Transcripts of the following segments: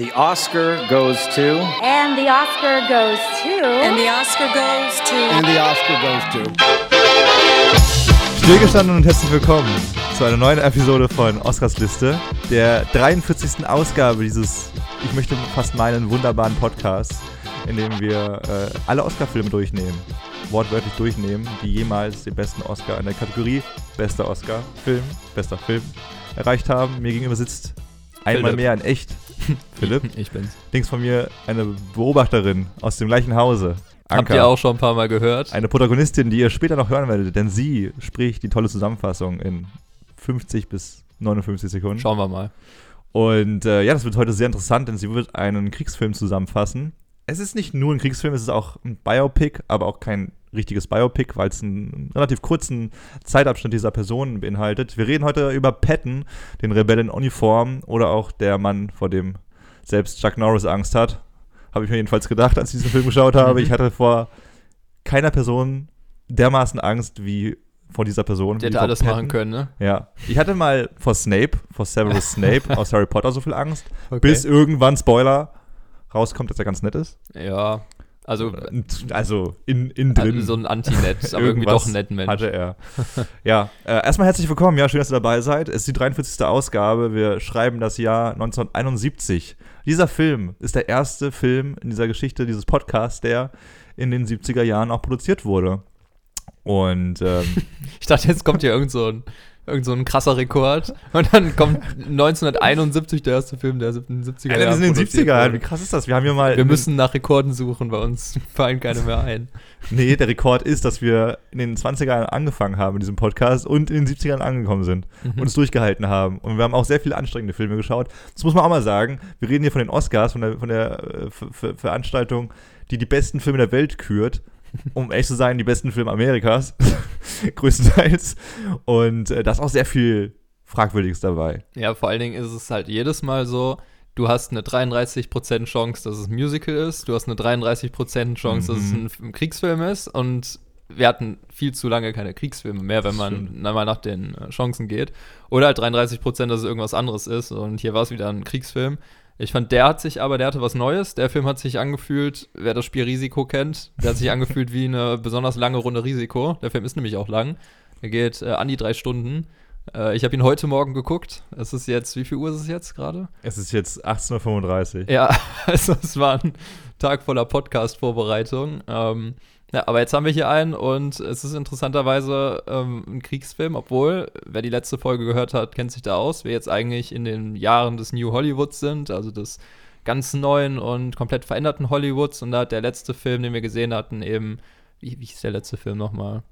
the Oscar goes to. And the Oscar goes to. And the Oscar goes to. And the Oscar goes to. Stillgestanden und herzlich willkommen zu einer neuen Episode von Oscars Liste, der 43. Ausgabe dieses, ich möchte fast meinen, wunderbaren Podcasts, in dem wir äh, alle Oscar-Filme durchnehmen, wortwörtlich durchnehmen, die jemals den besten Oscar in der Kategorie bester Oscar-Film, bester Film erreicht haben. Mir gegenüber sitzt einmal Philipp. mehr in echt Philipp. Ich bin's. Links von mir eine Beobachterin aus dem gleichen Hause. Habt ihr auch schon ein paar Mal gehört? Eine Protagonistin, die ihr später noch hören werdet, denn sie spricht die tolle Zusammenfassung in 50 bis 59 Sekunden. Schauen wir mal. Und äh, ja, das wird heute sehr interessant, denn sie wird einen Kriegsfilm zusammenfassen. Es ist nicht nur ein Kriegsfilm, es ist auch ein Biopic, aber auch kein richtiges Biopic, weil es einen relativ kurzen Zeitabschnitt dieser Person beinhaltet. Wir reden heute über Patton, den Rebell in Uniform oder auch der Mann, vor dem selbst Chuck Norris Angst hat. Habe ich mir jedenfalls gedacht, als ich diesen Film geschaut habe. Ich hatte vor keiner Person dermaßen Angst wie vor dieser Person. Der hätte alles Patton. machen können, ne? Ja. Ich hatte mal vor Snape, vor Severus Snape aus Harry Potter so viel Angst, Okay. bis irgendwann, Spoiler, rauskommt, dass er ganz nett ist. Ja. Also, Also in, in drin. also so ein Anti-Net, aber irgendwie doch ein netten Mensch. Hatte er. ja, äh, erstmal herzlich willkommen. Ja, schön, dass ihr dabei seid. Es ist die 43. Ausgabe. Wir schreiben das Jahr 1971. Dieser Film ist der erste Film in dieser Geschichte dieses Podcasts, der in den 70er Jahren auch produziert wurde. Und ähm, Ich dachte, jetzt kommt hier irgend so ein, irgend so ein krasser Rekord und dann kommt 1971 der erste Film, der in den 70er Alter, wir sind in den produziert 70er. wurde. Wie krass ist das? Wir haben hier mal. Wir müssen nach Rekorden suchen, bei uns fallen keine mehr ein. Nee, der Rekord ist, dass wir in den 20ern angefangen haben in diesem Podcast und in den 70ern angekommen sind und es durchgehalten haben. Und wir haben auch sehr viele anstrengende Filme geschaut. Das muss man auch mal sagen. Wir reden hier von den Oscars, von der, von der äh, Ver- Ver- Veranstaltung, die die besten Filme der Welt kürt. Um ehrlich zu sein, die besten Filme Amerikas. größtenteils. Und äh, da ist auch sehr viel Fragwürdiges dabei. Ja, vor allen Dingen ist es halt jedes Mal so, du hast eine 33% Chance, dass es ein Musical ist, du hast eine 33% Chance, dass es ein, ein Kriegsfilm ist und wir hatten viel zu lange keine Kriegsfilme mehr, wenn man einmal nach den äh, Chancen geht. Oder halt 33%, dass es irgendwas anderes ist und hier war es wieder ein Kriegsfilm. Ich fand, der hat sich aber, der hatte was Neues. Der Film hat sich angefühlt, wer das Spiel Risiko kennt, der hat sich angefühlt wie eine besonders lange Runde Risiko. Der Film ist nämlich auch lang. Er geht äh, an die drei Stunden. Äh, ich habe ihn heute Morgen geguckt. Es ist jetzt, wie viel Uhr ist es jetzt gerade? Es ist jetzt 18.35 Uhr. Ja, also es war ein Tag voller Podcast-Vorbereitung. Ähm, ja, aber jetzt haben wir hier einen und es ist interessanterweise ähm, ein Kriegsfilm, obwohl, wer die letzte Folge gehört hat, kennt sich da aus. Wir jetzt eigentlich in den Jahren des New Hollywoods sind, also des ganz neuen und komplett veränderten Hollywoods. Und da hat der letzte Film, den wir gesehen hatten, eben, wie, wie hieß der letzte Film nochmal?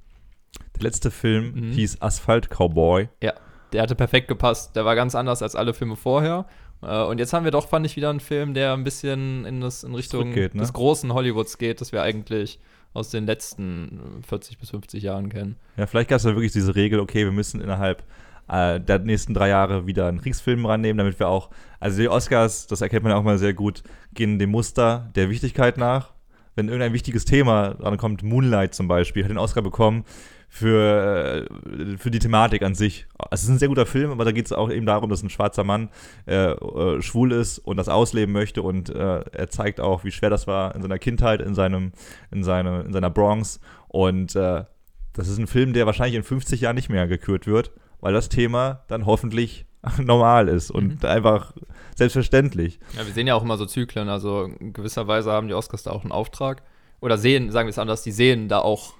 Der letzte Film Mhm. hieß Asphalt Cowboy. Ja, der hatte perfekt gepasst. Der war ganz anders als alle Filme vorher. Äh, und jetzt haben wir doch, fand ich, wieder einen Film, der ein bisschen in, das, in Richtung ne? des großen Hollywoods geht, das wir eigentlich aus den letzten äh, 40 bis 50 Jahren kennen. Ja, vielleicht gab es ja wirklich diese Regel, okay, wir müssen innerhalb äh, der nächsten drei Jahre wieder einen Kriegsfilm rannehmen, damit wir auch, also die Oscars, das erkennt man ja auch mal sehr gut, gehen dem Muster der Wichtigkeit nach. Wenn irgendein wichtiges Thema dran kommt, Moonlight zum Beispiel, hat den Oscar bekommen für, äh, für die Thematik an sich. Es ist ein sehr guter Film, aber da geht es auch eben darum, dass ein schwarzer Mann äh, äh, schwul ist und das ausleben möchte und äh, er zeigt auch, wie schwer das war in seiner Kindheit, in seinem, in seine, in seiner Bronx und äh, das ist ein Film, der wahrscheinlich in 50 Jahren nicht mehr gekürt wird, weil das Thema dann hoffentlich normal ist und einfach selbstverständlich. Ja, wir sehen ja auch immer so Zyklen. Also in gewisser Weise haben die Oscars da auch einen Auftrag. Oder sehen, sagen wir es anders, die sehen da auch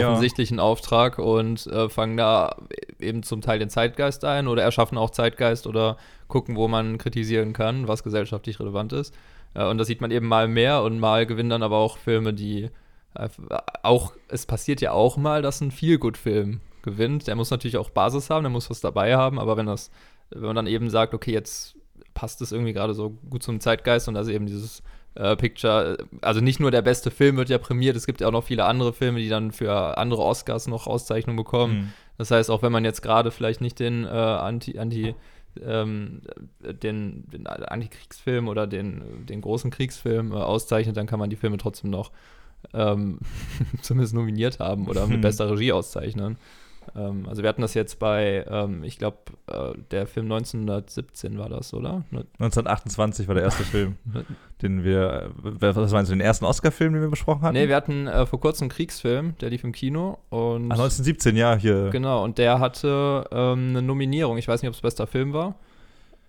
Ja. offensichtlich einen Auftrag und äh, fangen da eben zum Teil den Zeitgeist ein oder erschaffen auch Zeitgeist oder gucken, wo man kritisieren kann, was gesellschaftlich relevant ist. Äh, und das sieht man eben mal mehr und mal gewinnen dann aber auch Filme, die äh, auch, es passiert ja auch mal, dass ein Feelgood-Film gewinnt. Der muss natürlich auch Basis haben, der muss was dabei haben, aber wenn das, wenn man dann eben sagt, okay, jetzt passt es irgendwie gerade so gut zum Zeitgeist und da ist eben dieses äh, Picture, also nicht nur der beste Film wird ja prämiert, es gibt ja auch noch viele andere Filme, die dann für andere Oscars noch Auszeichnungen bekommen. Mhm. Das heißt, auch wenn man jetzt gerade vielleicht nicht den äh, Anti, Anti ähm, den, den Antikriegsfilm oder den, den großen Kriegsfilm äh, auszeichnet, dann kann man die Filme trotzdem noch ähm, zumindest nominiert haben oder mit Hm. bester Regie auszeichnen. Ähm, also wir hatten das jetzt bei, ähm, ich glaube, äh, der Film 1917 war das, oder? 1928 war der erste Film, den wir, äh, was meinst du, den ersten Oscar-Film, den wir besprochen hatten? Nee, wir hatten äh, vor kurzem einen Kriegsfilm, der lief im Kino. Und Ach, 1917, ja, hier. Genau, und der hatte ähm, eine Nominierung. Ich weiß nicht, ob es bester Film war.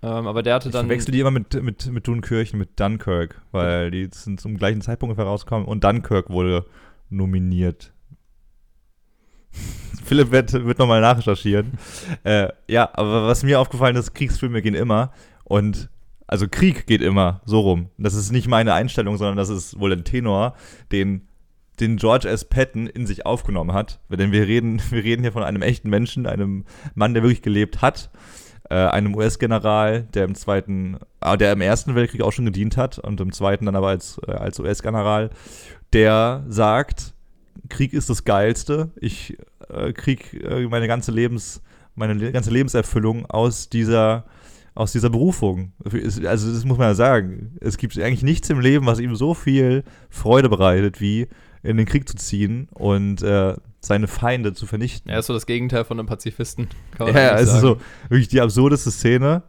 Ähm, aber der hatte Ich dann. verwechsel die immer mit, mit, mit Dunkirchen, mit Dunkirk, weil die sind zum gleichen Zeitpunkt ungefähr rausgekommen und Dunkirk wurde nominiert. Philipp wird, wird nochmal nachrecherchieren. äh, ja, aber was mir aufgefallen ist, Kriegsfilme gehen immer und also Krieg geht immer so rum. Das ist nicht meine Einstellung, sondern das ist wohl ein Tenor, den, den George S. Patton in sich aufgenommen hat. Denn wir reden, wir reden hier von einem echten Menschen, einem Mann, der wirklich gelebt hat, äh, einem US-General, der im zweiten, ah, der im ersten Weltkrieg auch schon gedient hat und im zweiten dann aber als, äh, als US-General, der sagt, Krieg ist das Geilste. Ich äh, krieg äh, meine ganze Lebens, meine le ganze Lebenserfüllung aus dieser, aus dieser Berufung. Also das muss man ja sagen. Es gibt eigentlich nichts im Leben, was ihm so viel Freude bereitet, wie in den Krieg zu ziehen und äh, seine Feinde zu vernichten. er ist so das Gegenteil von einem Pazifisten. Ja, es ist so wirklich die absurdeste Szene,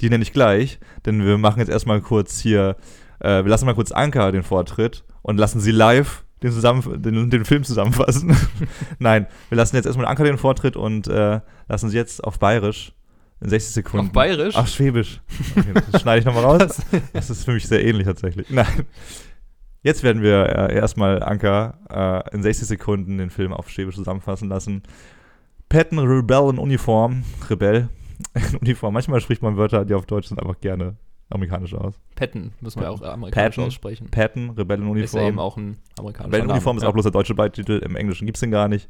die nenne ich gleich, denn wir machen jetzt erstmal kurz hier, äh, wir lassen mal kurz Anka den Vortritt und lassen sie live den, zusammen, den, den Film zusammenfassen. Nein, wir lassen jetzt erstmal Anka den Vortritt und äh, lassen sie jetzt auf Bayerisch in 60 Sekunden. Auf Bayerisch? Auf Schwäbisch. Okay, das schneide ich nochmal raus. Das ist für mich sehr ähnlich tatsächlich. Nein. Jetzt werden wir äh, erstmal Anka äh, in 60 Sekunden den Film auf Schwäbisch zusammenfassen lassen. Patton Rebell in Uniform, Rebell in Uniform. Manchmal spricht man Wörter, die auf Deutsch sind, einfach gerne amerikanisch aus. Patton müssen wir auch amerikanisch Patton. aussprechen. Patton, Rebell in Ist ja eben auch ein amerikanischer Rebell in Name. Ist ja. auch bloß der deutsche Beititel. Im Englischen gibt es den gar nicht.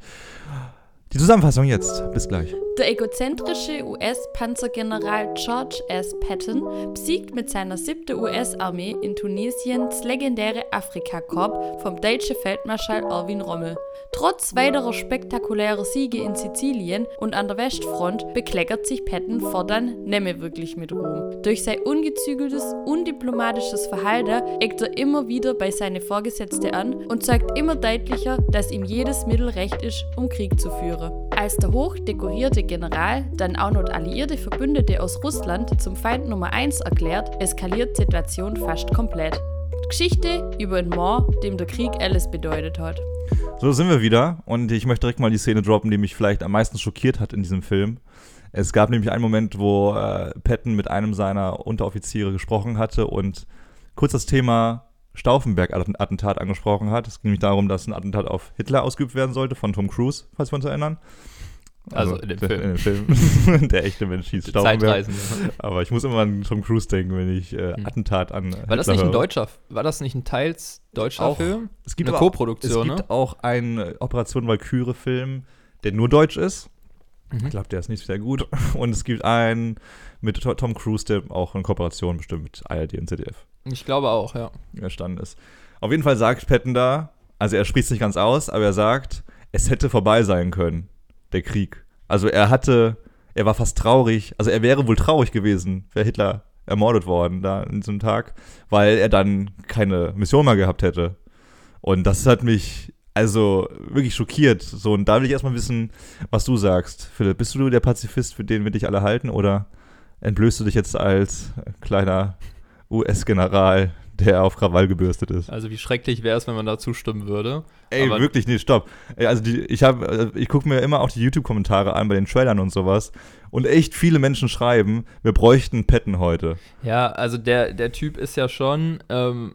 Die Zusammenfassung jetzt. Bis gleich. Der egozentrische US-Panzergeneral George S. Patton besiegt mit seiner siebten US-Armee in Tunesien das legendäre Afrikakorps vom deutschen Feldmarschall Erwin Rommel. Trotz weiterer spektakulärer Siege in Sizilien und an der Westfront bekleckert sich Patton fortan nimmer wirklich mit Ruhm. Durch sein ungezügeltes, undiplomatisches Verhalten eckt er immer wieder bei seine Vorgesetzte an und zeigt immer deutlicher, dass ihm jedes Mittel recht ist, um Krieg zu führen. Als der hochdekorierte General dann auch noch alliierte Verbündete aus Russland zum Feind Nummer 1 erklärt, eskaliert die Situation fast komplett. Geschichte über einen Mann, dem der Krieg alles bedeutet hat. So sind wir wieder und ich möchte direkt mal die Szene droppen, die mich vielleicht am meisten schockiert hat in diesem Film. Es gab nämlich einen Moment, wo äh, Patton mit einem seiner Unteroffiziere gesprochen hatte und kurz das Thema Stauffenberg-Attentat angesprochen hat. Es ging nämlich darum, dass ein Attentat auf Hitler ausgeübt werden sollte von Tom Cruise, falls wir uns erinnern. Also in dem der, Film. In dem Film. der echte Mensch hieß Stauffenberg. Aber ich muss immer an Tom Cruise denken, wenn ich äh, Hm. Attentat an War das Hitler nicht ein deutscher, war das nicht ein teils deutscher Auch. Film? Es gibt Eine Co-Produktion, Es gibt ne? auch einen äh, Operation Valkyrie-Film, der nur deutsch ist. Mhm. Ich glaube, der ist nicht sehr gut. Und es gibt einen mit To- Tom Cruise, der auch in Kooperation bestimmt mit ARD und ZDF Ich glaube auch, ja. entstanden ist. Auf jeden Fall sagt Patton da, also er spricht es nicht ganz aus, aber er sagt, es hätte vorbei sein können, der Krieg. Also er hatte, er war fast traurig, also er wäre wohl traurig gewesen, wäre Hitler ermordet worden da in diesem Tag, weil er dann keine Mission mehr gehabt hätte. Und das hat mich also wirklich schockiert. So, und da will ich erstmal wissen, was du sagst. Philipp, bist du der Pazifist, für den wir dich alle halten, oder entblößt du dich jetzt als kleiner US-General, der auf Krawall gebürstet ist? Also wie schrecklich wäre es, wenn man da zustimmen würde. Ey, Aber- wirklich, nee, stopp. Also die, ich habe, ich gucke mir immer auch die YouTube-Kommentare an bei den Trailern und sowas. Und echt viele Menschen schreiben, wir bräuchten Petten heute. Ja, also der, der Typ ist ja schon, ähm,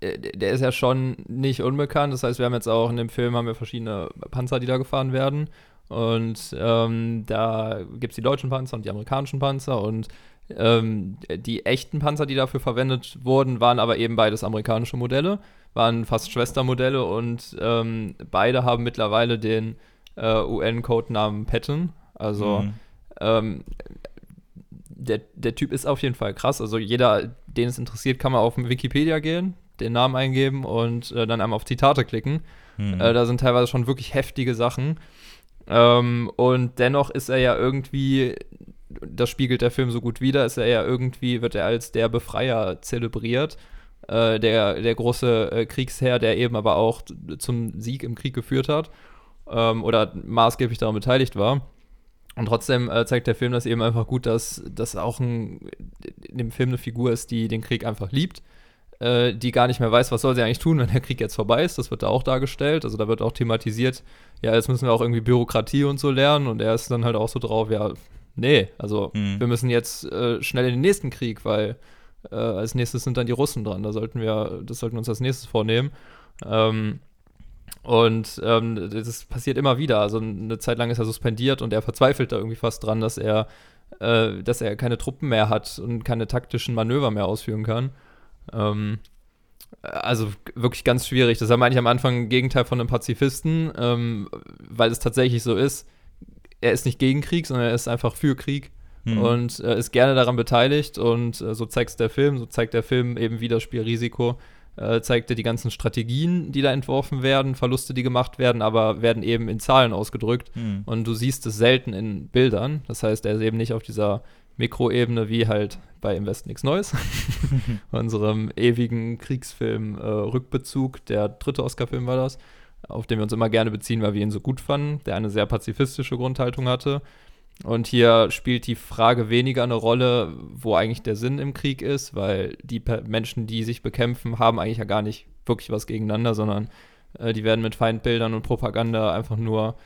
äh, der ist ja schon nicht unbekannt. Das heißt, wir haben jetzt auch in dem Film haben wir verschiedene Panzer, die da gefahren werden. Und ähm, da gibt es die deutschen Panzer und die amerikanischen Panzer. Und ähm, die echten Panzer, die dafür verwendet wurden, waren aber eben beides amerikanische Modelle, waren fast Schwestermodelle und ähm, beide haben mittlerweile den äh, UN-Codenamen Patton. Also Mhm. ähm, der, der Typ ist auf jeden Fall krass. Also jeder, den es interessiert, kann mal auf Wikipedia gehen, den Namen eingeben und äh, dann einmal auf Zitate klicken. Mhm. Äh, da sind teilweise schon wirklich heftige Sachen. Ähm, und dennoch ist er ja irgendwie, das spiegelt der Film so gut wider, ist er ja irgendwie, wird er als der Befreier zelebriert. Äh, der, der große äh, Kriegsherr, der eben aber auch zum Sieg im Krieg geführt hat. ähm, oder maßgeblich daran beteiligt war. Und trotzdem äh, zeigt der Film das eben einfach gut, dass das auch ein, in dem Film eine Figur ist, die den Krieg einfach liebt, äh, die gar nicht mehr weiß, was soll sie eigentlich tun, wenn der Krieg jetzt vorbei ist. Das wird da auch dargestellt. Also da wird auch thematisiert, ja, jetzt müssen wir auch irgendwie Bürokratie und so lernen. Und er ist dann halt auch so drauf, ja, nee, also Mhm. wir müssen jetzt äh, schnell in den nächsten Krieg, weil äh, als nächstes sind dann die Russen dran. Da sollten wir, das sollten wir uns als nächstes vornehmen. Ähm, und ähm, das passiert immer wieder. Also eine Zeit lang ist er suspendiert und er verzweifelt da irgendwie fast dran, dass er, äh, dass er keine Truppen mehr hat und keine taktischen Manöver mehr ausführen kann. Ähm, also wirklich ganz schwierig. Das ja eigentlich am Anfang Gegenteil von einem Pazifisten, ähm, weil es tatsächlich so ist, er ist nicht gegen Krieg, sondern er ist einfach für Krieg Mhm. und äh, ist gerne daran beteiligt und äh, so zeigt der Film, so zeigt der Film eben wie das Spiel Risiko, äh, zeigt er die ganzen Strategien, die da entworfen werden, Verluste, die gemacht werden, aber werden eben in Zahlen ausgedrückt Mhm. und du siehst es selten in Bildern. Das heißt, er ist eben nicht auf dieser Mikroebene wie halt bei Im Westen nichts Neues, unserem ewigen Kriegsfilm äh, Rückbezug, der dritte Oscar-Film war das, auf den wir uns immer gerne beziehen, weil wir ihn so gut fanden, der eine sehr pazifistische Grundhaltung hatte. Und hier spielt die Frage weniger eine Rolle, wo eigentlich der Sinn im Krieg ist, weil die Menschen, die sich bekämpfen, haben eigentlich ja gar nicht wirklich was gegeneinander, sondern äh, die werden mit Feindbildern und Propaganda einfach nur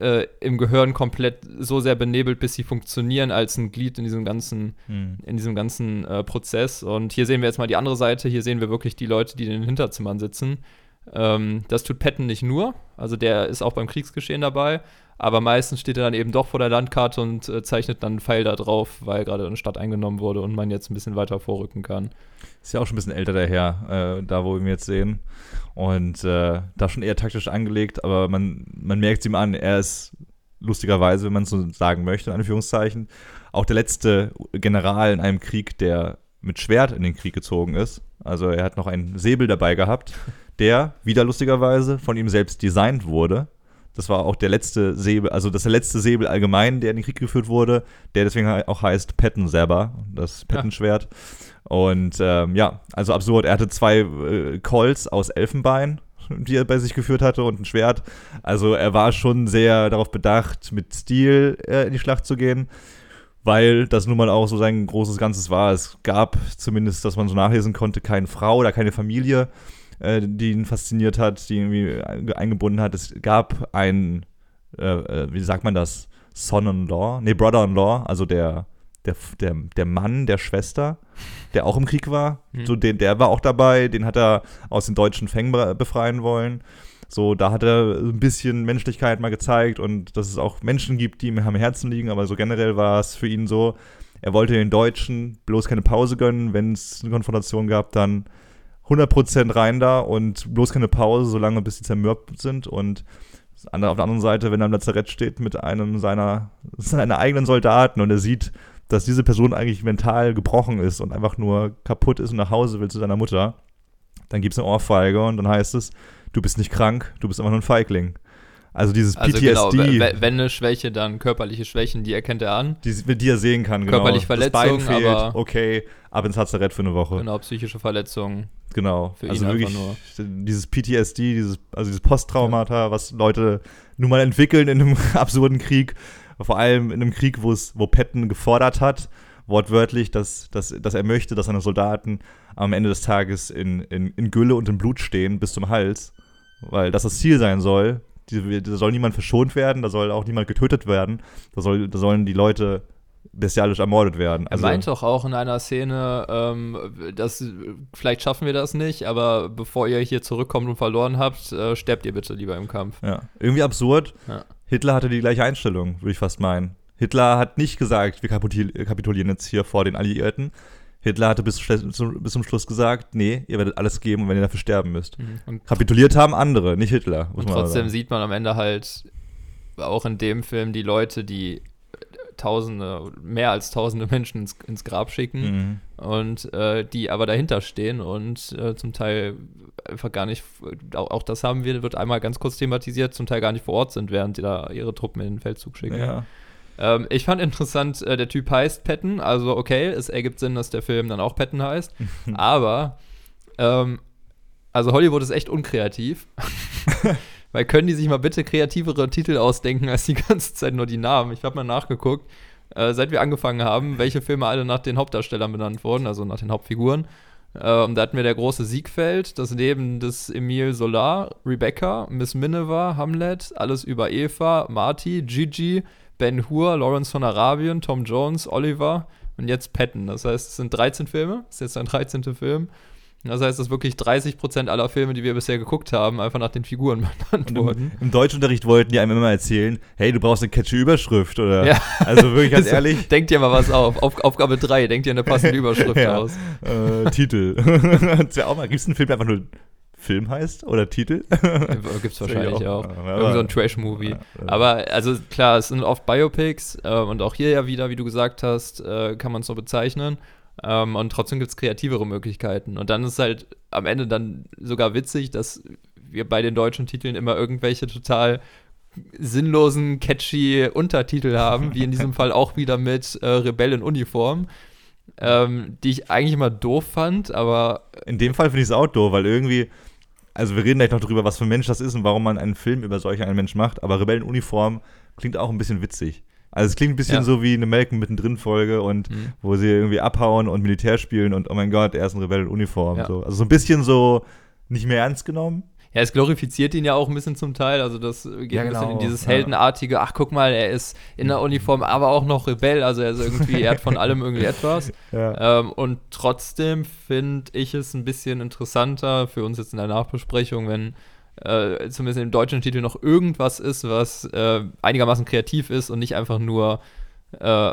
äh, im Gehirn komplett so sehr benebelt, bis sie funktionieren als ein Glied in diesem ganzen, Mhm. in diesem ganzen äh, Prozess. Und hier sehen wir jetzt mal die andere Seite. Hier sehen wir wirklich die Leute, die in den Hinterzimmern sitzen. Ähm, das tut Patton nicht nur. Also der ist auch beim Kriegsgeschehen dabei. Aber meistens steht er dann eben doch vor der Landkarte und äh, zeichnet dann einen Pfeil da drauf, weil gerade eine Stadt eingenommen wurde und man jetzt ein bisschen weiter vorrücken kann. Ist ja auch schon ein bisschen älter der Herr, äh, da wo wir ihn jetzt sehen. Und äh, da schon eher taktisch angelegt, aber man, man merkt es ihm an, er ist lustigerweise, wenn man es so sagen möchte, in Anführungszeichen, auch der letzte General in einem Krieg, der mit Schwert in den Krieg gezogen ist. Also er hat noch einen Säbel dabei gehabt, der wieder lustigerweise von ihm selbst designt wurde. Das war auch der letzte Säbel, also das ist der letzte Säbel allgemein, der in den Krieg geführt wurde, der deswegen auch heißt Patton Saber, das Patton-Schwert. Und ähm, ja, also absurd. Er hatte zwei äh, Colts aus Elfenbein, die er bei sich geführt hatte, und ein Schwert. Also er war schon sehr darauf bedacht, mit Stil äh, in die Schlacht zu gehen, weil das nun mal auch so sein großes Ganzes war. Es gab zumindest, dass man so nachlesen konnte, keine Frau oder keine Familie, äh, die ihn fasziniert hat, die irgendwie einge- eingebunden hat. Es gab ein, äh, äh, wie sagt man das, Son-in-Law, nee, Brother-in-Law, also der, der, der, der Mann der Schwester, der auch im Krieg war. Mhm. So, den, der war auch dabei, den hat er aus den deutschen Fängen be- befreien wollen. So, da hat er ein bisschen Menschlichkeit mal gezeigt und dass es auch Menschen gibt, die ihm am Herzen liegen, aber so generell war es für ihn so, er wollte den Deutschen bloß keine Pause gönnen, wenn es eine Konfrontation gab, dann 100% rein da und bloß keine Pause, solange bis sie zermürbt sind und auf der anderen Seite, wenn er im Lazarett steht mit einem seiner, seiner eigenen Soldaten und er sieht, dass diese Person eigentlich mental gebrochen ist und einfach nur kaputt ist und nach Hause will zu seiner Mutter, dann gibt es eine Ohrfeige und dann heißt es, du bist nicht krank, du bist einfach nur ein Feigling. Also dieses Also PTSD, genau, we- we- wenn eine Schwäche, dann körperliche Schwächen, die erkennt er an. die, die er sehen kann, genau. Körperliche das Bein fehlt, aber- okay, ab ins Lazarett für eine Woche. Genau, psychische Verletzungen. Genau. Für also ihn wirklich einfach dieses PTSD, dieses, also dieses Posttraumata, was Leute nun mal entwickeln in einem absurden Krieg, vor allem in einem Krieg, wo es, wo Patton gefordert hat, wortwörtlich, dass, dass, dass er möchte, dass seine Soldaten am Ende des Tages in, in, in Gülle und in Blut stehen bis zum Hals, weil das das Ziel sein soll. Die- Da soll niemand verschont werden, da soll auch niemand getötet werden, da, soll, da sollen die Leute bestialisch ermordet werden. Er Also, meint doch auch in einer Szene, ähm, dass vielleicht schaffen wir das nicht, aber bevor ihr hier zurückkommt und verloren habt, äh, sterbt ihr bitte lieber im Kampf. Ja, irgendwie absurd. Ja. Hitler hatte die gleiche Einstellung, würde ich fast meinen. Hitler hat nicht gesagt, wir kapitul- kapitulieren jetzt hier vor den Alliierten. Hitler hatte bis, zum- bis zum Schluss gesagt, nee, ihr werdet alles geben, wenn ihr dafür sterben müsst. Und, Kapituliert haben andere, nicht Hitler. Und trotzdem sagen. sieht man am Ende halt auch in dem Film die Leute, die Tausende, mehr als Tausende Menschen ins, ins Grab schicken Mhm. und äh, die aber dahinter stehen und äh, zum Teil einfach gar nicht, auch, auch das haben wir, wird einmal ganz kurz thematisiert, zum Teil gar nicht vor Ort sind, während die da ihre Truppen in den Feldzug schicken. Ja. Ähm, ich fand interessant, äh, der Typ heißt Patton, also okay, es ergibt Sinn, dass der Film dann auch Patton heißt, aber ähm, also Hollywood ist echt unkreativ, Weil können die sich mal bitte kreativere Titel ausdenken als die ganze Zeit nur die Namen? Ich habe mal nachgeguckt, äh, seit wir angefangen haben, welche Filme alle nach den Hauptdarstellern benannt wurden, also nach den Hauptfiguren. Ähm, da hatten wir der große Siegfeld, das Leben des Emile Solar, Rebecca, Miss Minerva, Hamlet, alles über Eva, Marty, Gigi, Ben Hur, Lawrence von Arabien, Tom Jones, Oliver und jetzt Patton. Das heißt, es sind 13 Filme, das ist jetzt ein 13. Film. Das heißt, dass wirklich 30% aller Filme, die wir bisher geguckt haben, einfach nach den Figuren benannt wurden. im, Im Deutschunterricht wollten die einem immer erzählen, hey, du brauchst eine catchy Überschrift oder Ja. also wirklich ganz ehrlich, Denkt dir mal was auf. auf Aufgabe 3, denkt dir eine passende Überschrift Ja. aus. äh, Titel. auch mal, gibt es einen Film, der einfach nur Film heißt oder Titel? Gibt's Das wahrscheinlich wär auch. ja, Irgend so ein Trash-Movie. Ja. Aber also klar, es sind oft Biopics äh, und auch hier ja wieder, wie du gesagt hast, äh, kann man es so bezeichnen. Ähm, und trotzdem gibt es kreativere Möglichkeiten. Und dann ist halt am Ende dann sogar witzig, dass wir bei den deutschen Titeln immer irgendwelche total sinnlosen, catchy Untertitel haben, wie in diesem Fall auch wieder mit äh, Rebell in Uniform, ähm, die ich eigentlich immer doof fand, aber In dem Fall finde ich es Outdoor, weil irgendwie, also wir reden gleich noch drüber, was für ein Mensch das ist und warum man einen Film über solch einen Mensch macht, aber Rebellenuniform klingt auch ein bisschen witzig. Also es klingt ein bisschen Ja. so wie eine Malcolm mittendrin Folge und Mhm. wo sie irgendwie abhauen und Militär spielen und oh mein Gott, er ist ein Rebell in Uniform. Ja. So. Also so ein bisschen so nicht mehr ernst genommen. Ja, es glorifiziert ihn ja auch ein bisschen zum Teil. Also das geht Ja, ein bisschen in genau, dieses heldenartige, ach guck mal, er ist in der Uniform, aber auch noch Rebell. Also er ist irgendwie, er hat von allem irgendwie etwas. Ja. Ähm, und trotzdem finde ich es ein bisschen interessanter für uns jetzt in der Nachbesprechung, wenn äh, zumindest im deutschen Titel noch irgendwas ist, was äh, einigermaßen kreativ ist und nicht einfach nur äh,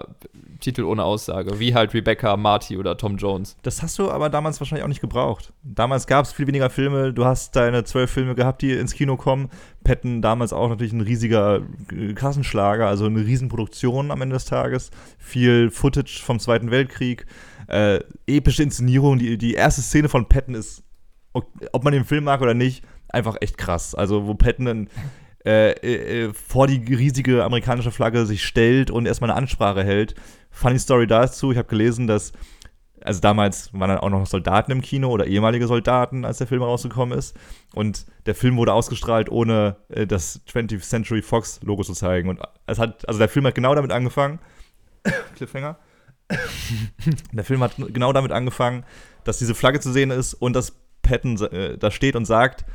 Titel ohne Aussage, wie halt Rebecca, Marty oder Tom Jones. Das hast du aber damals wahrscheinlich auch nicht gebraucht. Damals gab es viel weniger Filme. Du hast deine zwölf Filme gehabt, die ins Kino kommen. Patton damals auch natürlich ein riesiger äh, Kassenschlager, also eine Riesenproduktion am Ende des Tages. Viel Footage vom Zweiten Weltkrieg. Äh, epische Inszenierung. Die, die erste Szene von Patton ist, ob ob man den Film mag oder nicht, einfach echt krass. Also, wo Patton dann äh, äh, äh, vor die riesige amerikanische Flagge sich stellt und erstmal eine Ansprache hält. Funny Story dazu, ich habe gelesen, dass also damals waren dann auch noch Soldaten im Kino oder ehemalige Soldaten, als der Film rausgekommen ist. Und der Film wurde ausgestrahlt, ohne äh, das 20th Century Fox Logo zu zeigen. Und es hat, also der Film hat genau damit angefangen. Cliffhanger. der Film hat genau damit angefangen, dass diese Flagge zu sehen ist und dass Patton da steht und sagt: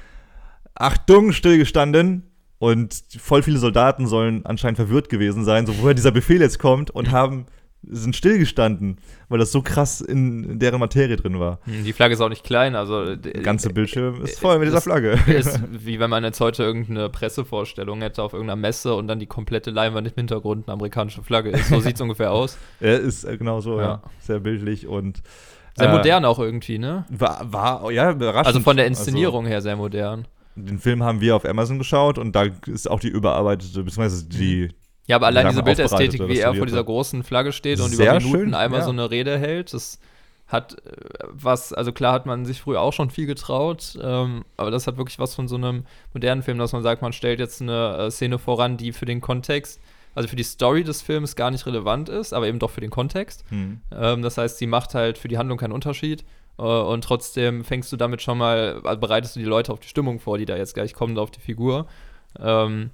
Achtung, stillgestanden. Und voll viele Soldaten sollen anscheinend verwirrt gewesen sein, so woher dieser Befehl jetzt kommt und haben sind stillgestanden, weil das so krass in deren Materie drin war. Hm, Die Flagge ist auch nicht klein, also Der ganze Bildschirm ist voll mit dieser Flagge. ist wie wenn man jetzt heute irgendeine Pressevorstellung hätte auf irgendeiner Messe und dann die komplette Leinwand im Hintergrund eine amerikanische Flagge ist. So sieht es ungefähr aus. Er ist äh, genau so, ja. Ja. Sehr bildlich und Sehr äh, modern auch irgendwie, ne? War, war, ja, überraschend. Also von der Inszenierung her sehr modern. Den Film haben wir auf Amazon geschaut und da ist auch die überarbeitete, beziehungsweise die. Ja, aber allein diese Biltästhetik, wie er vor dieser großen Flagge steht und über Minuten schön, einmal ja. so eine Rede hält, das hat äh, was, also klar hat man sich früher auch schon viel getraut, ähm, aber das hat wirklich was von so einem modernen Film, dass man sagt, man stellt jetzt eine äh, Szene voran, die für den Kontext, also für die Story des Films gar nicht relevant ist, aber eben doch für den Kontext. Hm. Ähm, das heißt, sie macht halt für die Handlung keinen Unterschied. Äh, und trotzdem fängst du damit schon mal, also bereitest du die Leute auf die Stimmung vor, die da jetzt gleich kommen, auf die Figur. Ähm,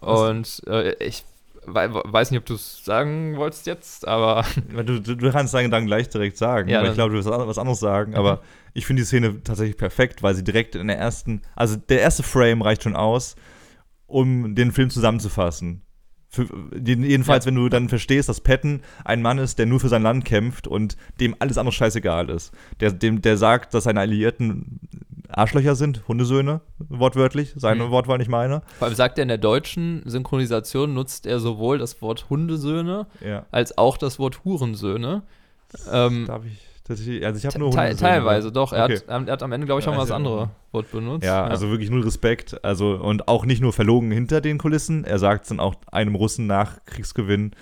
und äh, ich wei weiß nicht, ob du es sagen wolltest jetzt, aber Du, du, du kannst deinen Gedanken gleich direkt sagen, Ja, weil ich glaube, du wirst was anderes sagen, aber ich finde die Szene tatsächlich perfekt, weil sie direkt in der ersten, also der erste Frame reicht schon aus, um den Film zusammenzufassen. Für, jeden- jedenfalls, wenn du dann verstehst, dass Patton ein Mann ist, der nur für sein Land kämpft und dem alles andere scheißegal ist. Der, dem, der sagt, dass seine Alliierten Arschlöcher sind, Hundesöhne, wortwörtlich, seine Mhm. Wortwahl, nicht meine. vor allem sagt er in der deutschen Synchronisation, nutzt er sowohl das Wort Hundesöhne Ja. als auch das Wort Hurensöhne. Ähm, Darf ich, dass ich, also ich habe nur te teilweise, doch. Er, Okay. hat, er hat am Ende, glaube ich, auch mal das andere Wort benutzt. Ja, also wirklich null Respekt. Also und auch nicht nur verlogen hinter den Kulissen. Er sagt es dann auch einem Russen nach Kriegsgewinn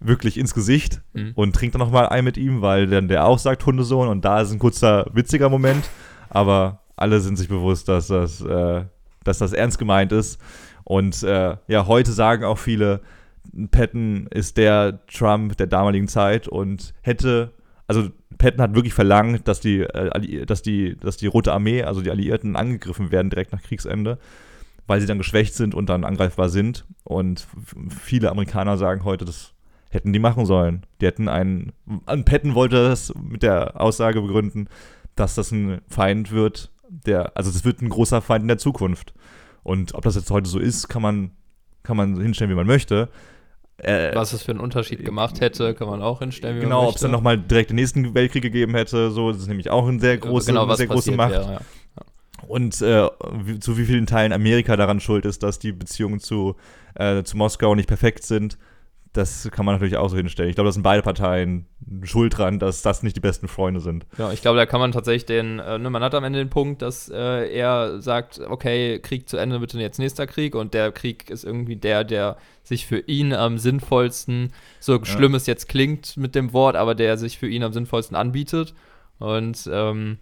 wirklich ins Gesicht Mhm. und trinkt dann nochmal ein mit ihm, weil dann der auch sagt Hundesohn und da ist ein kurzer witziger Moment. Aber alle sind sich bewusst, dass das, äh, dass das ernst gemeint ist. Und äh, ja, heute sagen auch viele, Patton ist der Trump der damaligen Zeit und hätte, also Patton hat wirklich verlangt, dass die, äh, dass die, dass die Rote Armee, also die Alliierten, angegriffen werden direkt nach Kriegsende, weil sie dann geschwächt sind und dann angreifbar sind. Und viele Amerikaner sagen heute, das hätten die machen sollen. Die hätten einen, Patton wollte das mit der Aussage begründen, dass das ein Feind wird, der, also das wird ein großer Feind in der Zukunft. Und ob das jetzt heute so ist, kann man, kann man hinstellen, wie man möchte. Äh, Was es für einen Unterschied gemacht hätte, kann man auch hinstellen, wie genau, ob es dann nochmal direkt den nächsten Weltkrieg gegeben hätte, so, das ist nämlich auch ein sehr große, genau, eine sehr große Macht. Wäre, ja. Und äh, wie, zu wie vielen Teilen Amerika daran schuld ist, dass die Beziehungen zu, äh, zu Moskau nicht perfekt sind, das kann man natürlich auch so hinstellen. Ich glaube, da sind beide Parteien schuld dran, dass das nicht die besten Freunde sind. Ja, ich glaube, da kann man tatsächlich den, äh, ne, man hat am Ende den Punkt, dass äh, er sagt, okay, Krieg zu Ende, bitte jetzt nächster Krieg und der Krieg ist irgendwie der, der sich für ihn am sinnvollsten, so ja. schlimm es jetzt klingt mit dem Wort, aber der sich für ihn am sinnvollsten anbietet. Und ähm,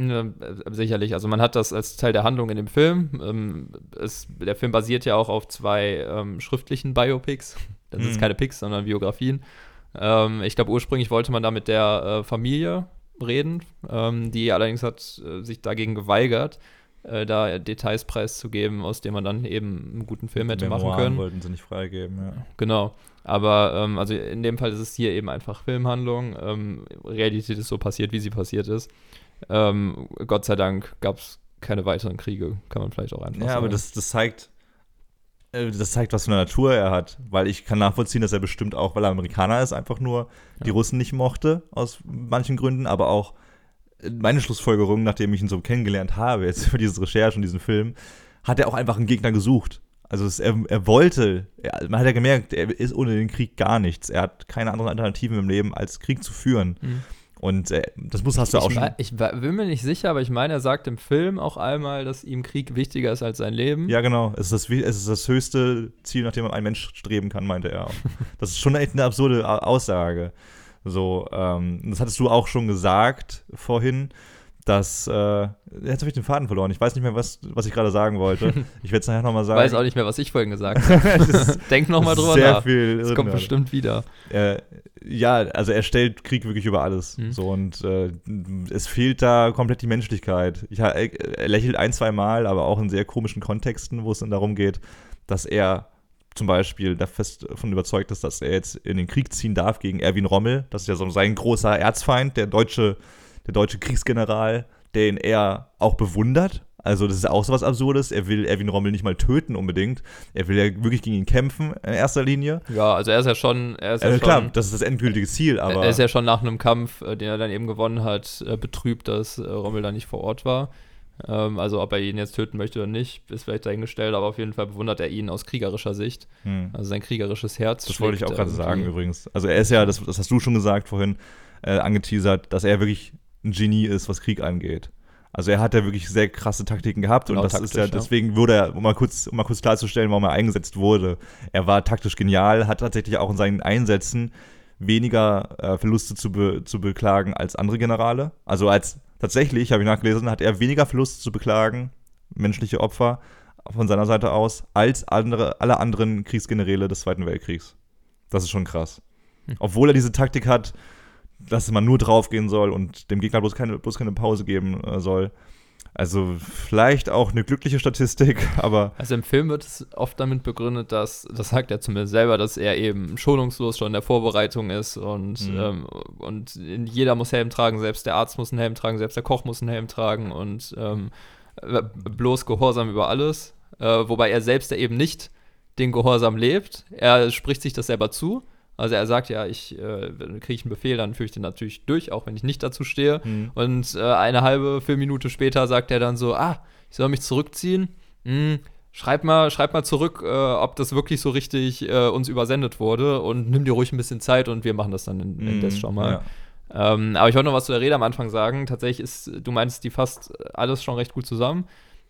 Ne, sicherlich, also man hat das als Teil der Handlung in dem Film. Ähm, es, der Film basiert ja auch auf zwei ähm, schriftlichen Biopics. Das mhm. sind keine Pics, sondern Biografien. Ähm, ich glaube, ursprünglich wollte man da mit der äh, Familie reden, ähm, die allerdings hat äh, sich dagegen geweigert, äh, da Details preiszugeben, aus denen man dann eben einen guten Film hätte Memoiren machen können. wollten sie nicht freigeben, ja. Genau. Aber ähm, also in dem Fall ist es hier eben einfach Filmhandlung. Ähm, Realität ist so passiert, wie sie passiert ist. Ähm, Gott sei Dank gab es keine weiteren Kriege, kann man vielleicht auch einfach ja, sagen. Ja, aber das, das zeigt, das zeigt, was für eine Natur er hat. Weil ich kann nachvollziehen, dass er bestimmt auch, weil er Amerikaner ist, einfach nur die Russen nicht mochte, aus manchen Gründen, aber auch äh, meine Schlussfolgerung, nachdem ich ihn so kennengelernt habe, jetzt für diese Recherche und diesen Film, hat er auch einfach einen Gegner gesucht. Also es, er, er wollte, er, man hat ja gemerkt, er ist ohne den Krieg gar nichts. Er hat keine anderen Alternativen im Leben, als Krieg zu führen. Mhm. Und äh, das muss hast du ich auch schon. Ich bin mir nicht sicher, aber ich meine, er sagt im Film auch einmal, dass ihm Krieg wichtiger ist als sein Leben. Ja, genau. Es ist das, es ist das höchste Ziel, nach dem ein Mensch streben kann, meinte er. das ist schon echt eine absurde Aussage. So, ähm, das hattest du auch schon gesagt vorhin dass äh, jetzt habe ich den Faden verloren. Ich weiß nicht mehr, was, was ich gerade sagen wollte. Ich werde es nachher nochmal sagen. Ich weiß auch nicht mehr, was ich vorhin gesagt habe. Denk nochmal drüber sehr nach. Viel das kommt bestimmt wieder. Äh, ja, also er stellt Krieg wirklich über alles. Mhm. So und äh, es fehlt da komplett die Menschlichkeit. Ich, er, er lächelt ein, zwei Mal, aber auch in sehr komischen Kontexten, wo es dann darum geht, dass er zum Beispiel da fest davon überzeugt ist, dass er jetzt in den Krieg ziehen darf gegen Erwin Rommel. Das ist ja so sein großer Erzfeind, der deutsche der deutsche Kriegsgeneral, den er auch bewundert. Also das ist auch so was Absurdes. Er will Erwin Rommel nicht mal töten unbedingt. Er will ja wirklich gegen ihn kämpfen in erster Linie. Ja, also er ist ja schon. Er ist ja also klar, schon, das ist das endgültige Ziel, aber. Er ist ja schon nach einem Kampf, äh, den er dann eben gewonnen hat, äh, betrübt, dass äh, Rommel da nicht vor Ort war. Ähm, also ob er ihn jetzt töten möchte oder nicht, ist vielleicht dahingestellt, aber auf jeden Fall bewundert er ihn aus kriegerischer Sicht. Hm. Also sein kriegerisches Herz. Das wollte ich auch gerade sagen übrigens. Also er ist ja, das, das hast du schon gesagt vorhin, äh, angeteasert, dass er wirklich ein Genie ist, was Krieg angeht. Also er hat ja wirklich sehr krasse Taktiken gehabt genau, und das ist ja, deswegen wurde er, um mal kurz, um mal kurz klarzustellen, warum er eingesetzt wurde. Er war taktisch genial, hat tatsächlich auch in seinen Einsätzen weniger äh, Verluste zu, be, zu beklagen als andere Generale. Also als tatsächlich, habe ich nachgelesen, hat er weniger Verluste zu beklagen, menschliche Opfer von seiner Seite aus, als andere, alle anderen Kriegsgeneräle des Zweiten Weltkriegs. Das ist schon krass. Hm. Obwohl er diese Taktik hat, dass man nur draufgehen soll und dem Gegner bloß keine, bloß keine Pause geben äh, soll. Also vielleicht auch eine glückliche Statistik, aber. Also im Film wird es oft damit begründet, dass, das sagt er zumindest selber, dass er eben schonungslos schon in der Vorbereitung ist und, mhm. ähm, und jeder muss Helm tragen, selbst der Arzt muss einen Helm tragen, selbst der Koch muss einen Helm tragen und ähm, bloß Gehorsam über alles. Äh, wobei er selbst ja eben nicht den Gehorsam lebt. Er spricht sich das selber zu also er sagt ja, ich äh, kriege ich einen Befehl, dann führe ich den natürlich durch, auch wenn ich nicht dazu stehe. Mhm. Und äh, eine halbe Filmminute später sagt er dann so, ah, ich soll mich zurückziehen. Hm, schreib mal, schreib mal zurück, äh, ob das wirklich so richtig äh, uns übersendet wurde und nimm dir ruhig ein bisschen Zeit und wir machen das dann in, in mhm, das schon mal. Ja. Ähm, aber ich wollte noch was zu der Rede am Anfang sagen. Tatsächlich ist, du meinst, die fasst alles schon recht gut zusammen.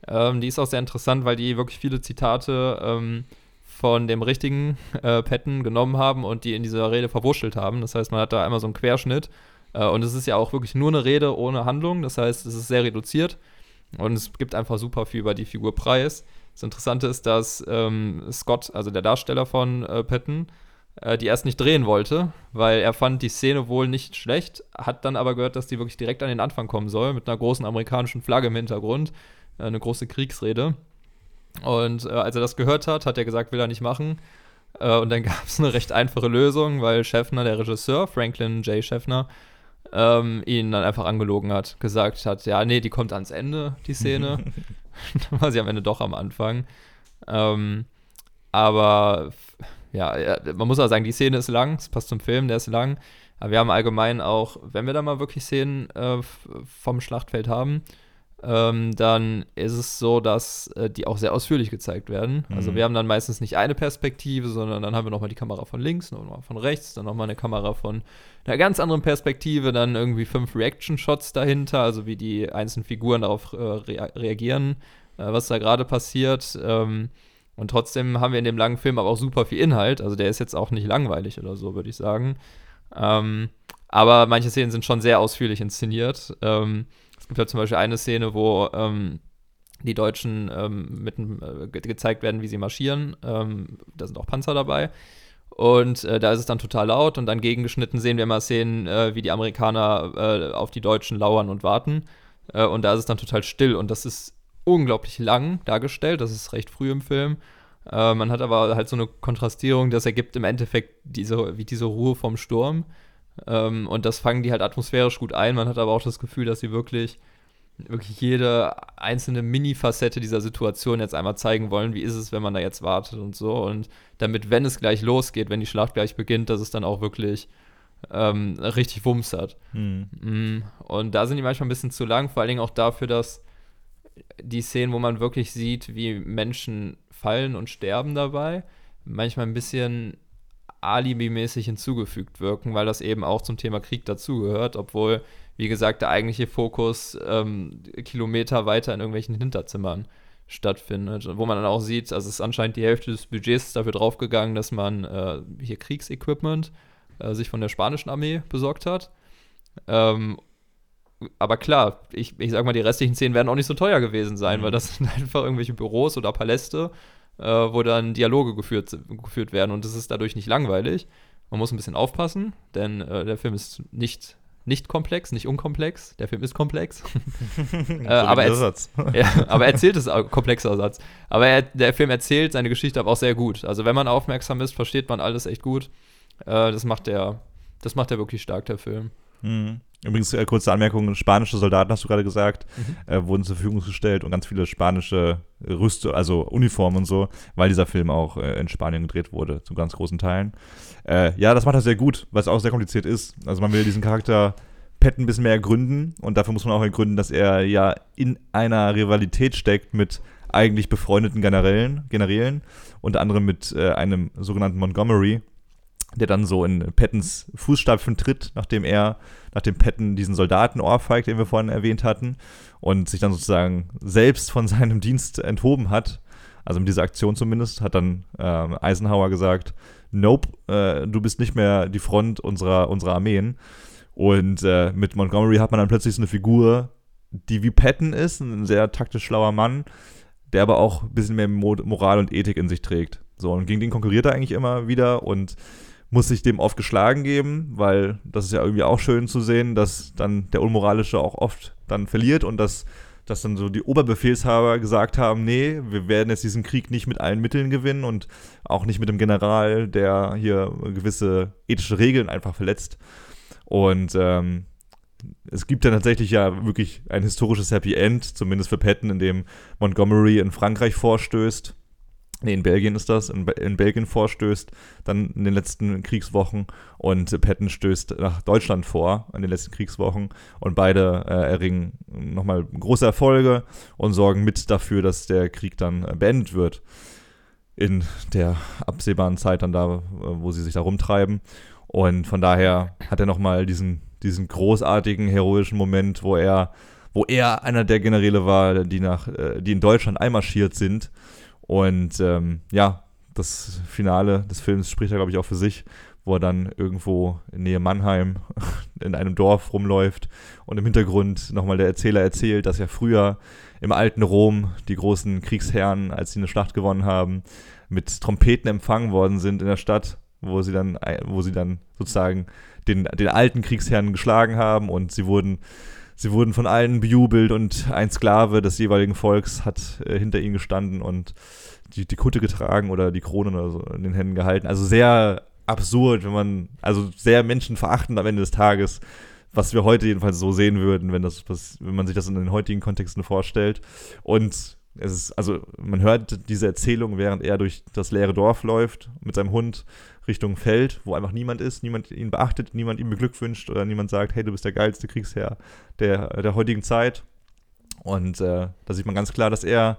Ähm, die ist auch sehr interessant, weil die wirklich viele Zitate ähm, von dem richtigen äh, Patton genommen haben und die in dieser Rede verwurschtelt haben. Das heißt, man hat da einmal so einen Querschnitt. Äh, und es ist ja auch wirklich nur eine Rede ohne Handlung. Das heißt, es ist sehr reduziert. Und es gibt einfach super viel über die Figur Preis. Das Interessante ist, dass ähm, Scott, also der Darsteller von äh, Patton, äh, die erst nicht drehen wollte, weil er fand die Szene wohl nicht schlecht, hat dann aber gehört, dass die wirklich direkt an den Anfang kommen soll, mit einer großen amerikanischen Flagge im Hintergrund, äh, eine große Kriegsrede. Und äh, als er das gehört hat, hat er gesagt, will er nicht machen. Äh, und dann gab es eine recht einfache Lösung, weil Schäffner, der Regisseur, Franklin J. Schäffner, ähm, ihn dann einfach angelogen hat, gesagt hat, ja, nee, die kommt ans Ende, die Szene. dann war sie am Ende doch am Anfang. Ähm, aber ja, man muss auch sagen, die Szene ist lang, es passt zum Film, der ist lang. Aber wir haben allgemein auch, wenn wir da mal wirklich Szenen äh, vom Schlachtfeld haben, ähm, dann ist es so, dass äh, die auch sehr ausführlich gezeigt werden. Also mhm. Also wir haben dann meistens nicht eine Perspektive, sondern dann haben wir nochmal die Kamera von links, nochmal von rechts, dann nochmal eine Kamera von einer ganz anderen Perspektive, dann irgendwie fünf Reaction-Shots dahinter, also wie die einzelnen Figuren darauf äh, rea reagieren, äh, was da gerade passiert. Ähm, und trotzdem haben wir in dem langen Film aber auch super viel Inhalt. Also der ist jetzt auch nicht langweilig oder so, würde ich sagen. Ähm, aber manche Szenen sind schon sehr ausführlich inszeniert. Ähm, gibt halt zum Beispiel eine Szene, wo ähm, die Deutschen ähm, mit, äh, ge gezeigt werden, wie sie marschieren. Ähm, da sind auch Panzer dabei. Und äh, da ist es dann total laut und dann gegengeschnitten sehen wir mal Szenen, äh, wie die Amerikaner äh, auf die Deutschen lauern und warten. Äh, und da ist es dann total still und das ist unglaublich lang dargestellt. Das ist recht früh im Film. Äh, man hat aber halt so eine Kontrastierung, das ergibt im Endeffekt diese, wie diese Ruhe vom Sturm. Ähm, und das fangen die halt atmosphärisch gut ein. Man hat aber auch das Gefühl, dass sie wirklich, wirklich jede einzelne Mini-Facette dieser Situation jetzt einmal zeigen wollen. Wie ist es, wenn man da jetzt wartet und so. Und damit, wenn es gleich losgeht, wenn die Schlacht gleich beginnt, dass es dann auch wirklich ähm, richtig Wumms hat. Mhm. Und da sind die manchmal ein bisschen zu lang, vor allen Dingen auch dafür, dass die Szenen, wo man wirklich sieht, wie Menschen fallen und sterben dabei, manchmal ein bisschen alibimäßig hinzugefügt wirken, weil das eben auch zum Thema Krieg dazugehört, obwohl, wie gesagt, der eigentliche Fokus ähm, Kilometer weiter in irgendwelchen Hinterzimmern stattfindet. Wo man dann auch sieht, also es ist anscheinend die Hälfte des Budgets dafür draufgegangen, dass man äh, hier Kriegsequipment äh, sich von der spanischen Armee besorgt hat. Ähm, aber klar, ich, ich sag mal, die restlichen Szenen werden auch nicht so teuer gewesen sein, mhm. weil das sind einfach irgendwelche Büros oder Paläste äh, wo dann Dialoge geführt, geführt werden und es ist dadurch nicht langweilig. Man muss ein bisschen aufpassen, denn äh, der Film ist nicht, nicht komplex, nicht unkomplex. Der Film ist komplex. äh, aber, er, ja, aber er erzählt es auch, komplexer Satz. Aber er, der Film erzählt seine Geschichte aber auch sehr gut. Also wenn man aufmerksam ist, versteht man alles echt gut. Äh, das macht der, das macht er wirklich stark, der Film. Mhm. Übrigens, äh, kurze Anmerkung: spanische Soldaten, hast du gerade gesagt, mhm. äh, wurden zur Verfügung gestellt und ganz viele spanische Rüste, also Uniformen und so, weil dieser Film auch äh, in Spanien gedreht wurde, zu ganz großen Teilen. Äh, ja, das macht er sehr gut, weil es auch sehr kompliziert ist. Also, man will diesen Charakter Pet ein bisschen mehr ergründen und dafür muss man auch ergründen, dass er ja in einer Rivalität steckt mit eigentlich befreundeten Generälen, Generälen unter anderem mit äh, einem sogenannten Montgomery, der dann so in Pattons Fußstapfen tritt, nachdem er, nachdem Patton diesen Soldaten ohrfeigt, den wir vorhin erwähnt hatten, und sich dann sozusagen selbst von seinem Dienst enthoben hat. Also mit dieser Aktion zumindest, hat dann äh, Eisenhower gesagt, nope, äh, du bist nicht mehr die Front unserer, unserer Armeen. Und äh, mit Montgomery hat man dann plötzlich so eine Figur, die wie Patton ist, ein sehr taktisch schlauer Mann, der aber auch ein bisschen mehr Moral und Ethik in sich trägt. So, und gegen den konkurriert er eigentlich immer wieder und muss sich dem oft geschlagen geben, weil das ist ja irgendwie auch schön zu sehen, dass dann der Unmoralische auch oft dann verliert und dass, dass dann so die Oberbefehlshaber gesagt haben, nee, wir werden jetzt diesen Krieg nicht mit allen Mitteln gewinnen und auch nicht mit dem General, der hier gewisse ethische Regeln einfach verletzt. Und ähm, es gibt ja tatsächlich ja wirklich ein historisches Happy End, zumindest für Patton, in dem Montgomery in Frankreich vorstößt nee, in Belgien ist das, in, in, Belgien vorstößt, dann in den letzten Kriegswochen und Patton stößt nach Deutschland vor in den letzten Kriegswochen und beide äh, erringen nochmal große Erfolge und sorgen mit dafür, dass der Krieg dann äh, beendet wird in der absehbaren Zeit dann da, wo sie sich da rumtreiben. Und von daher hat er nochmal diesen, diesen großartigen, heroischen Moment, wo er wo er einer der Generäle war, die nach, äh, die in Deutschland einmarschiert sind und ähm, ja, das Finale des Films spricht ja, glaube ich, auch für sich, wo er dann irgendwo in Nähe Mannheim in einem Dorf rumläuft und im Hintergrund nochmal der Erzähler erzählt, dass ja früher im alten Rom die großen Kriegsherren, als sie eine Schlacht gewonnen haben, mit Trompeten empfangen worden sind in der Stadt, wo sie dann, wo sie dann sozusagen den, den alten Kriegsherren geschlagen haben und sie wurden sie wurden von allen bejubelt und ein Sklave des jeweiligen Volks hat äh, hinter ihnen gestanden und die, die Kutte getragen oder die Krone oder so in den Händen gehalten. Also sehr absurd, wenn man, also sehr menschenverachtend am Ende des Tages, was wir heute jedenfalls so sehen würden, wenn, das, was, wenn man sich das in den heutigen Kontexten vorstellt. Und es ist, also man hört diese Erzählung, während er durch das leere Dorf läuft mit seinem Hund Richtung Feld, wo einfach niemand ist, niemand ihn beachtet, niemand ihm beglückwünscht oder niemand sagt, hey, du bist der geilste Kriegsherr der, der heutigen Zeit. Und äh, da sieht man ganz klar, dass er,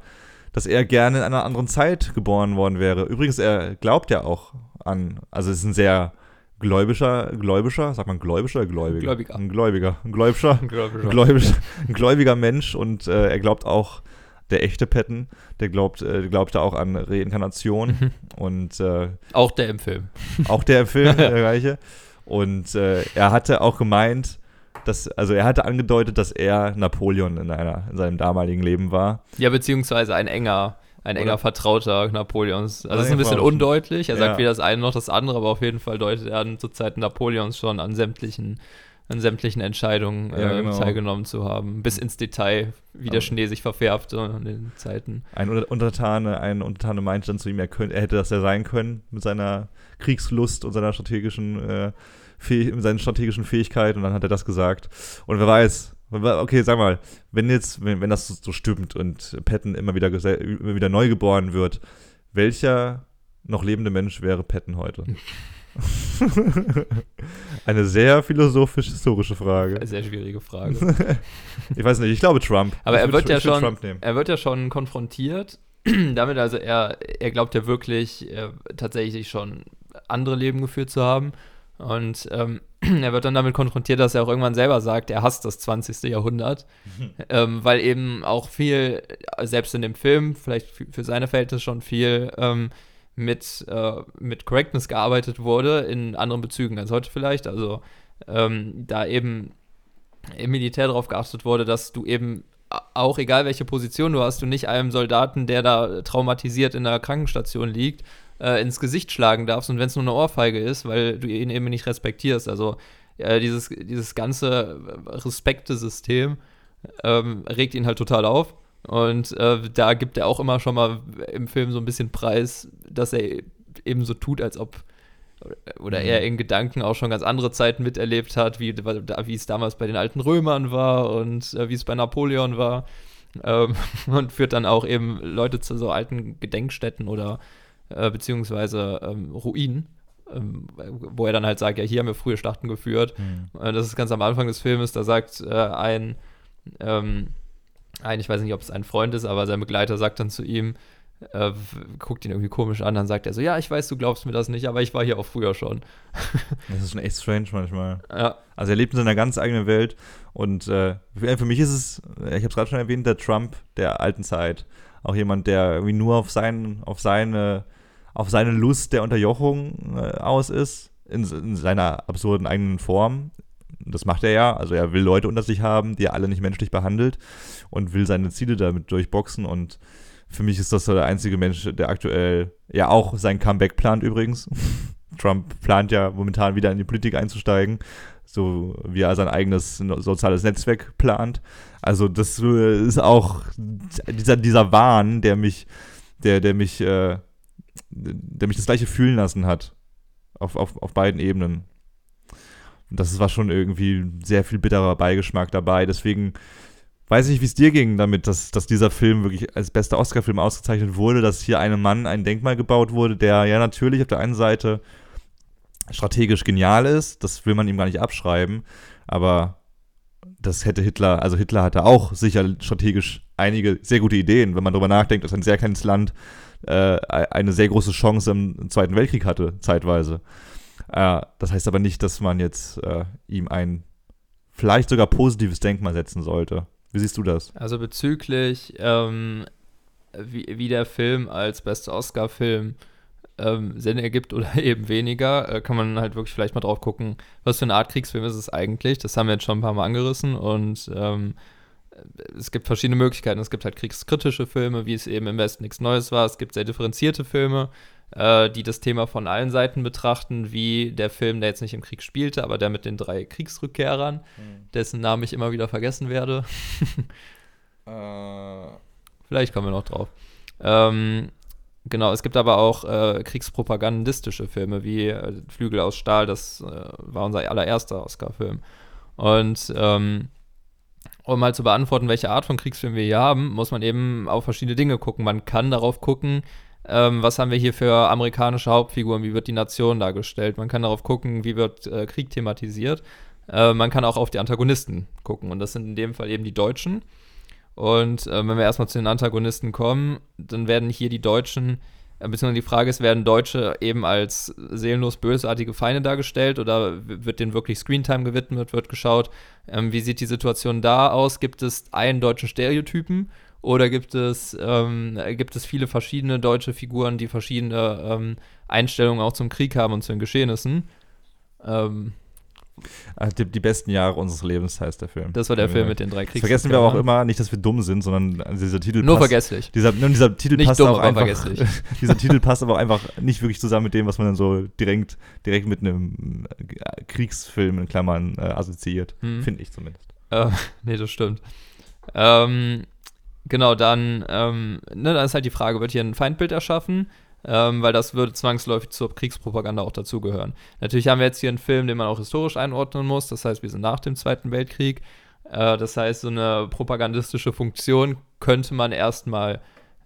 dass er gerne in einer anderen Zeit geboren worden wäre. Übrigens, er glaubt ja auch an, also es ist ein sehr gläubischer, gläubischer, sagt man gläubischer oder gläubiger? Gläubiger. Ein Gläubiger, ein gläubischer, Ein Gläubiger. ein gläubischer, ein gläubiger Mensch und äh, er glaubt auch, der echte Patton, der glaubt, äh, glaubt da auch an Reinkarnation Mhm. und äh, Auch der im Film. auch der im Film, der gleiche. Und äh, er hatte auch gemeint, dass, also er hatte angedeutet, dass er Napoleon in, einer, in seinem damaligen Leben war. Ja, beziehungsweise ein enger, ein Oder- enger Vertrauter Napoleons. Also Oder es ist ein bisschen undeutlich. Er sagt Ja. weder das eine noch das andere, aber auf jeden Fall deutet er an, zu Zeiten Napoleons schon an sämtlichen, an sämtlichen Entscheidungen Ja, äh, genau. teilgenommen zu haben. Bis ins Detail, wie der Schnee sich verfärbte in den Zeiten. Ein Unter- Untertane, ein Untertane meinte dann zu ihm, er, könnt, er hätte das ja sein können mit seiner Kriegslust und seiner strategischen, äh, Fäh- seinen strategischen Fähigkeiten und dann hat er das gesagt. Und wer weiß, okay, sag mal, wenn jetzt, wenn, wenn das so, so stimmt und Patton immer wieder, immer wieder neu geboren wird, welcher noch lebende Mensch wäre Patton heute? Eine sehr philosophisch-historische Frage. Sehr schwierige Frage. Ich weiß nicht, ich glaube Trump. Aber ich er wird ja schon, er wird ja schon konfrontiert damit, also er, er glaubt ja wirklich äh, tatsächlich schon andere Leben geführt zu haben. Und ähm, er wird dann damit konfrontiert, dass er auch irgendwann selber sagt, er hasst das 20. Jahrhundert, ähm, weil eben auch viel, selbst in dem Film, vielleicht für, für seine Verhältnisse schon viel ähm, mit, äh, mit Correctness gearbeitet wurde, in anderen Bezügen als heute vielleicht. Also ähm, da eben im Militär darauf geachtet wurde, dass du eben auch egal welche Position du hast, du nicht einem Soldaten, der da traumatisiert in der Krankenstation liegt, äh, ins Gesicht schlagen darfst und wenn es nur eine Ohrfeige ist, weil du ihn eben nicht respektierst. Also äh, dieses, dieses ganze Respektesystem ähm, regt ihn halt total auf. Und äh, da gibt er auch immer schon mal im Film so ein bisschen Preis, dass er eben so tut, als ob oder er in Gedanken auch schon ganz andere Zeiten miterlebt hat, wie, wie es damals bei den alten Römern war und äh, wie es bei Napoleon war. Ähm, und führt dann auch eben Leute zu so alten Gedenkstätten oder äh, beziehungsweise ähm, Ruinen, ähm, wo er dann halt sagt, ja, hier haben wir frühe Schlachten geführt. Äh, das ist ganz am Anfang des Filmes, da sagt äh, ein, ähm, ein, ich weiß nicht, ob es ein Freund ist, aber sein Begleiter sagt dann zu ihm, äh, guckt ihn irgendwie komisch an, dann sagt er so, ja, ich weiß, du glaubst mir das nicht, aber ich war hier auch früher schon. Das ist schon echt strange manchmal. Ja, Also er lebt in seiner ganz eigenen Welt und äh, für, mich ist es, äh, ich habe es gerade schon erwähnt, der Trump der alten Zeit. Auch jemand, der irgendwie nur auf, sein, auf, seine, auf seine Lust der Unterjochung äh, aus ist, in, in seiner absurden eigenen Form. Das macht er ja. Also er will Leute unter sich haben, die er alle nicht menschlich behandelt und will seine Ziele damit durchboxen. Und für mich ist das der einzige Mensch, der aktuell ja auch sein Comeback plant übrigens. Trump plant ja momentan wieder in die Politik einzusteigen, so wie er sein eigenes soziales Netzwerk plant. Also das äh, ist auch dieser, dieser Wahn, der mich, der, der mich, äh, der mich das gleiche fühlen lassen hat. Auf, auf, auf beiden Ebenen. Und das war schon irgendwie sehr viel bitterer Beigeschmack dabei. Deswegen weiß ich, wie es dir ging damit, dass, dass dieser Film wirklich als bester Oscar-Film ausgezeichnet wurde, dass hier einem Mann ein Denkmal gebaut wurde, der ja natürlich auf der einen Seite strategisch genial ist, das will man ihm gar nicht abschreiben, aber das hätte Hitler, also Hitler hatte auch sicher strategisch einige sehr gute Ideen, wenn man darüber nachdenkt, dass ein sehr kleines Land äh, eine sehr große Chance im Zweiten Weltkrieg hatte, zeitweise. Äh, das heißt aber nicht, dass man jetzt äh, ihm ein vielleicht sogar positives Denkmal setzen sollte. Wie siehst du das? also bezüglich, ähm, wie, wie der Film als bester Oscar-Film ähm, Sinn ergibt oder eben weniger, äh, kann man halt wirklich vielleicht mal drauf gucken, was für eine Art Kriegsfilm ist es eigentlich. Das haben wir jetzt schon ein paar Mal angerissen und ähm, es gibt verschiedene Möglichkeiten. Es gibt halt kriegskritische Filme, wie es eben im Westen nichts Neues war. Es gibt sehr differenzierte Filme, äh, die das Thema von allen Seiten betrachten, wie der Film, der jetzt nicht im Krieg spielte, aber der mit den drei Kriegsrückkehrern, dessen Namen ich immer wieder vergessen werde. Vielleicht kommen wir noch drauf. Ähm, genau, es gibt aber auch äh, kriegspropagandistische Filme wie äh, Flügel aus Stahl, das äh, war unser allererster Oscar-Film. Und ähm, um mal zu beantworten, welche Art von Kriegsfilm wir hier haben, muss man eben auf verschiedene Dinge gucken. Man kann darauf gucken, ähm, was haben wir hier für amerikanische Hauptfiguren, wie wird die Nation dargestellt. Man kann darauf gucken, wie wird äh, Krieg thematisiert. Äh, man kann auch auf die Antagonisten gucken und das sind in dem Fall eben die Deutschen. Und äh, wenn wir erstmal zu den Antagonisten kommen, dann werden hier die Deutschen, äh, beziehungsweise die Frage ist, werden Deutsche eben als seelenlos bösartige Feinde dargestellt oder wird denen wirklich Screentime gewidmet, wird geschaut, ähm, wie sieht die Situation da aus? Gibt es einen deutschen Stereotypen oder gibt es, ähm, gibt es viele verschiedene deutsche Figuren, die verschiedene ähm, Einstellungen auch zum Krieg haben und zu den Geschehnissen? Ähm, Ah, Die, die besten Jahre unseres Lebens heißt der Film. das war der Film mit den drei Kriegs. Vergessen wir aber auch immer nicht, dass wir dumm sind, sondern dieser Titel Nur passt, vergesslich. Dieser, dieser Titel Nicht passt dumm, auch einfach. vergesslich. dieser Titel passt aber auch einfach nicht wirklich zusammen mit dem, was man dann so direkt, direkt mit einem äh, Kriegsfilm in Klammern äh, assoziiert. Hm. Finde ich zumindest. Äh, nee, das stimmt. Ähm, genau, dann, ähm, ne, dann ist halt die Frage, wird hier ein Feindbild erschaffen? Ähm, weil das würde zwangsläufig zur Kriegspropaganda auch dazugehören. Natürlich haben wir jetzt hier einen Film, den man auch historisch einordnen muss. Das heißt, wir sind nach dem Zweiten Weltkrieg. Äh, das heißt, so eine propagandistische Funktion könnte man erstmal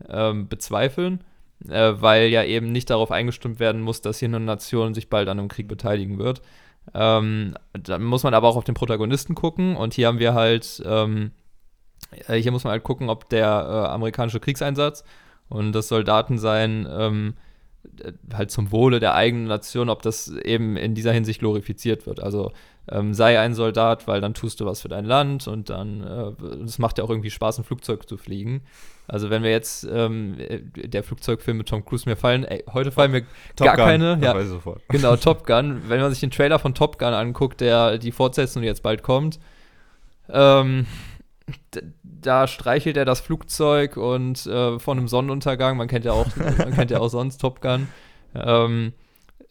ähm, bezweifeln, äh, weil ja eben nicht darauf eingestimmt werden muss, dass hier eine Nation sich bald an einem Krieg beteiligen wird. Ähm, dann muss man aber auch auf den Protagonisten gucken und hier haben wir halt, ähm, äh, hier muss man halt gucken, ob der äh, amerikanische Kriegseinsatz und das Soldaten sein, ähm, äh, halt zum Wohle der eigenen Nation, ob das eben in dieser Hinsicht glorifiziert wird. Also ähm, sei ein Soldat, weil dann tust du was für dein Land und dann, äh, es macht ja auch irgendwie Spaß, ein Flugzeug zu fliegen. Also wenn wir jetzt, ähm, äh, der Flugzeugfilm mit Tom Cruise mir fallen, ey, heute fallen mir gar Gun, keine, ja, weiß ich sofort. Genau, Top Gun. Wenn man sich den Trailer von Top Gun anguckt, der die Fortsetzung jetzt bald kommt, ähm, da streichelt er das Flugzeug und äh, von einem Sonnenuntergang, man kennt ja auch, man kennt ja auch sonst Top Gun. Ähm,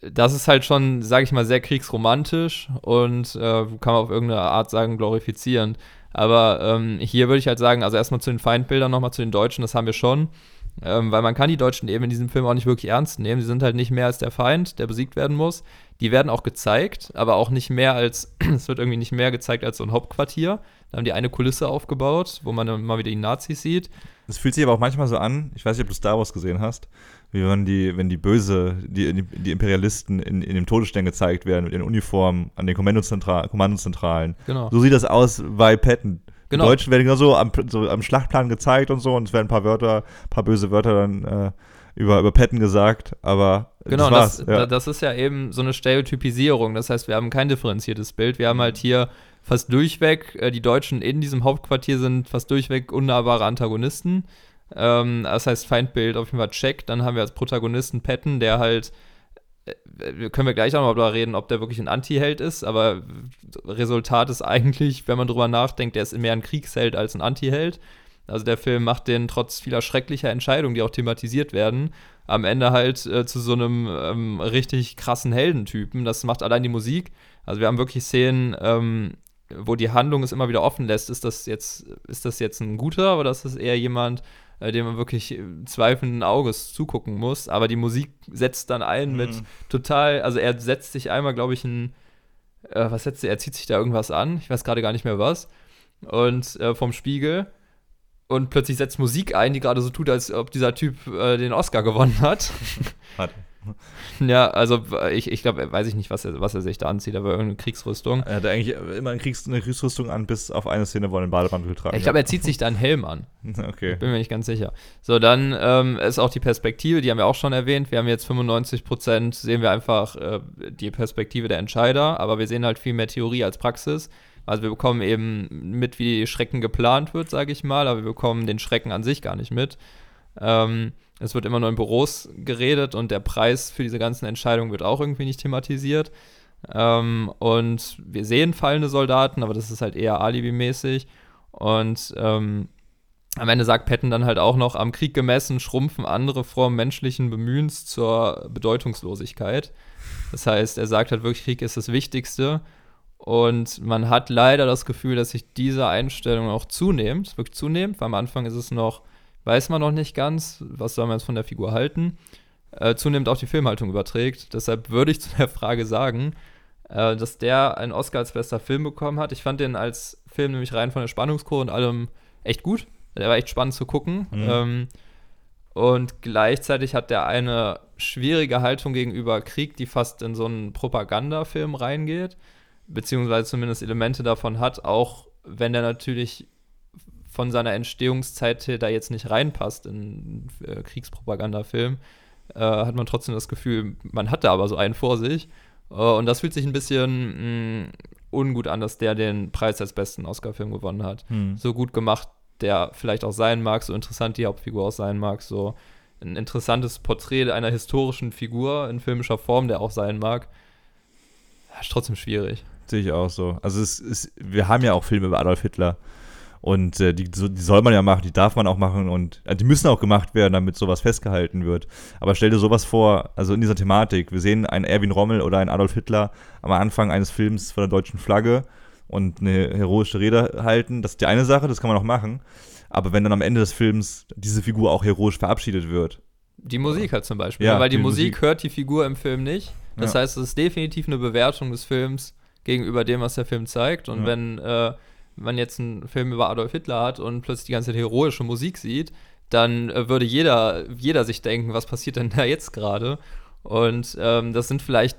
das ist halt schon, sage ich mal, sehr kriegsromantisch und äh, kann man auf irgendeine Art sagen, glorifizierend. Aber ähm, hier würde ich halt sagen, also erstmal zu den Feindbildern, nochmal zu den Deutschen, das haben wir schon. Ähm, weil man kann die Deutschen eben in diesem Film auch nicht wirklich ernst nehmen. Sie sind halt nicht mehr als der Feind, der besiegt werden muss. Die werden auch gezeigt, aber auch nicht mehr als, es wird irgendwie nicht mehr gezeigt als so ein Hauptquartier. Da haben die eine Kulisse aufgebaut, wo man dann mal wieder die Nazis sieht. Es fühlt sich aber auch manchmal so an, ich weiß nicht, ob du Star Wars gesehen hast, wie wenn die, wenn die Böse, die, die, Imperialisten in, in dem Todesstern gezeigt werden mit ihren Uniformen an den Kommandozentra Kommandozentralen. Genau. So sieht das aus bei Patton. Genau. Die Deutschen werden genau so am, so am Schlachtplan gezeigt und so und es werden ein paar Wörter, ein paar böse Wörter dann äh, über, über Patton gesagt, aber Genau, das das, ja. das ist ja eben so eine Stereotypisierung. Das heißt, wir haben kein differenziertes Bild. Wir haben halt hier fast durchweg, äh, die Deutschen in diesem Hauptquartier sind fast durchweg unnahbare Antagonisten. Ähm, das heißt, Feindbild auf jeden Fall check. Dann haben wir als Protagonisten Patton, der halt, äh, können wir gleich auch noch darüber reden, ob der wirklich ein Anti-Held ist, aber Resultat ist eigentlich, wenn man drüber nachdenkt, der ist mehr ein Kriegsheld als ein Anti-Held. Also der Film macht den trotz vieler schrecklicher Entscheidungen, die auch thematisiert werden, am Ende halt äh, zu so einem ähm, richtig krassen Heldentypen. Das macht allein die Musik. Also wir haben wirklich Szenen, ähm, wo die Handlung es immer wieder offen lässt. Ist das jetzt, ist das jetzt ein guter oder ist das eher jemand, äh, dem man wirklich äh, zweifelnden Auges zugucken muss? Aber die Musik setzt dann ein mit total, also er setzt sich einmal, glaube ich, ein, äh, was setzt er? Er zieht sich da irgendwas an. Ich weiß gerade gar nicht mehr was. Und äh, vom Spiegel und plötzlich setzt Musik ein, die gerade so tut, als ob dieser Typ äh, den Oscar gewonnen hat. Hat. Ja, also ich, ich glaube, weiß ich nicht, was er, was er sich da anzieht, aber irgendeine Kriegsrüstung. Er hatte eigentlich immer eine, Kriegs-, eine Kriegsrüstung an, bis auf eine Szene, wo er einen Bademantel getragen Ich glaube, er zieht sich da einen Helm an. hat. Okay. Bin mir nicht ganz sicher. So, dann ähm, ist auch die Perspektive, die haben wir auch schon erwähnt. Wir haben jetzt 95 Prozent, sehen wir einfach äh, die Perspektive der Entscheider, aber wir sehen halt viel mehr Theorie als Praxis. Also wir bekommen eben mit, wie Schrecken geplant wird, sage ich mal, aber wir bekommen den Schrecken an sich gar nicht mit. Ähm, es wird immer nur in Büros geredet und der Preis für diese ganzen Entscheidungen wird auch irgendwie nicht thematisiert. Ähm, und wir sehen fallende Soldaten, aber das ist halt eher alibimäßig. Und ähm, am Ende sagt Patton dann halt auch noch, am Krieg gemessen schrumpfen andere Formen menschlichen Bemühens zur Bedeutungslosigkeit. Das heißt, er sagt halt wirklich, Krieg ist das Wichtigste. Und man hat leider das Gefühl, dass sich diese Einstellung auch zunehmend, wirklich zunehmend, weil am Anfang ist es noch, weiß man noch nicht ganz, was soll man jetzt von der Figur halten, äh, zunehmend auch die Filmhaltung überträgt. Deshalb würde ich zu der Frage sagen, äh, dass der einen Oscar als bester Film bekommen hat. Ich fand den als Film nämlich rein von der Spannungskurve und allem echt gut. Der war echt spannend zu gucken. Mhm. Ähm, und gleichzeitig hat der eine schwierige Haltung gegenüber Krieg, die fast in so einen Propagandafilm reingeht, beziehungsweise zumindest Elemente davon hat, auch wenn der natürlich von seiner Entstehungszeit her da jetzt nicht reinpasst in äh, Kriegspropagandafilm, äh, hat man trotzdem das Gefühl, man hatte aber so einen vor sich. Äh, und das fühlt sich ein bisschen mh, ungut an, dass der den Preis als besten Oscar-Film gewonnen hat. Hm. So gut gemacht, der vielleicht auch sein mag, so interessant die Hauptfigur auch sein mag, so ein interessantes Porträt einer historischen Figur in filmischer Form, der auch sein mag. Ist trotzdem schwierig. Sehe ich auch so. Also es ist, wir haben ja auch Filme über Adolf Hitler. Und äh, die, so, die soll man ja machen, die darf man auch machen und äh, die müssen auch gemacht werden, damit sowas festgehalten wird. Aber stell dir sowas vor, also in dieser Thematik, wir sehen einen Erwin Rommel oder einen Adolf Hitler am Anfang eines Films von der deutschen Flagge und eine heroische Rede halten, das ist die eine Sache, das kann man auch machen. Aber wenn dann am Ende des Films diese Figur auch heroisch verabschiedet wird, Die Musik halt zum Beispiel, Ja, weil die, die Musik, Musik. hört die Figur im Film nicht. Das Ja. heißt, es ist definitiv eine Bewertung des Films gegenüber dem, was der Film zeigt. Und Ja. wenn äh, man jetzt einen Film über Adolf Hitler hat und plötzlich die ganze Zeit heroische Musik sieht, dann äh, würde jeder, jeder sich denken, was passiert denn da jetzt gerade? Und ähm, das sind vielleicht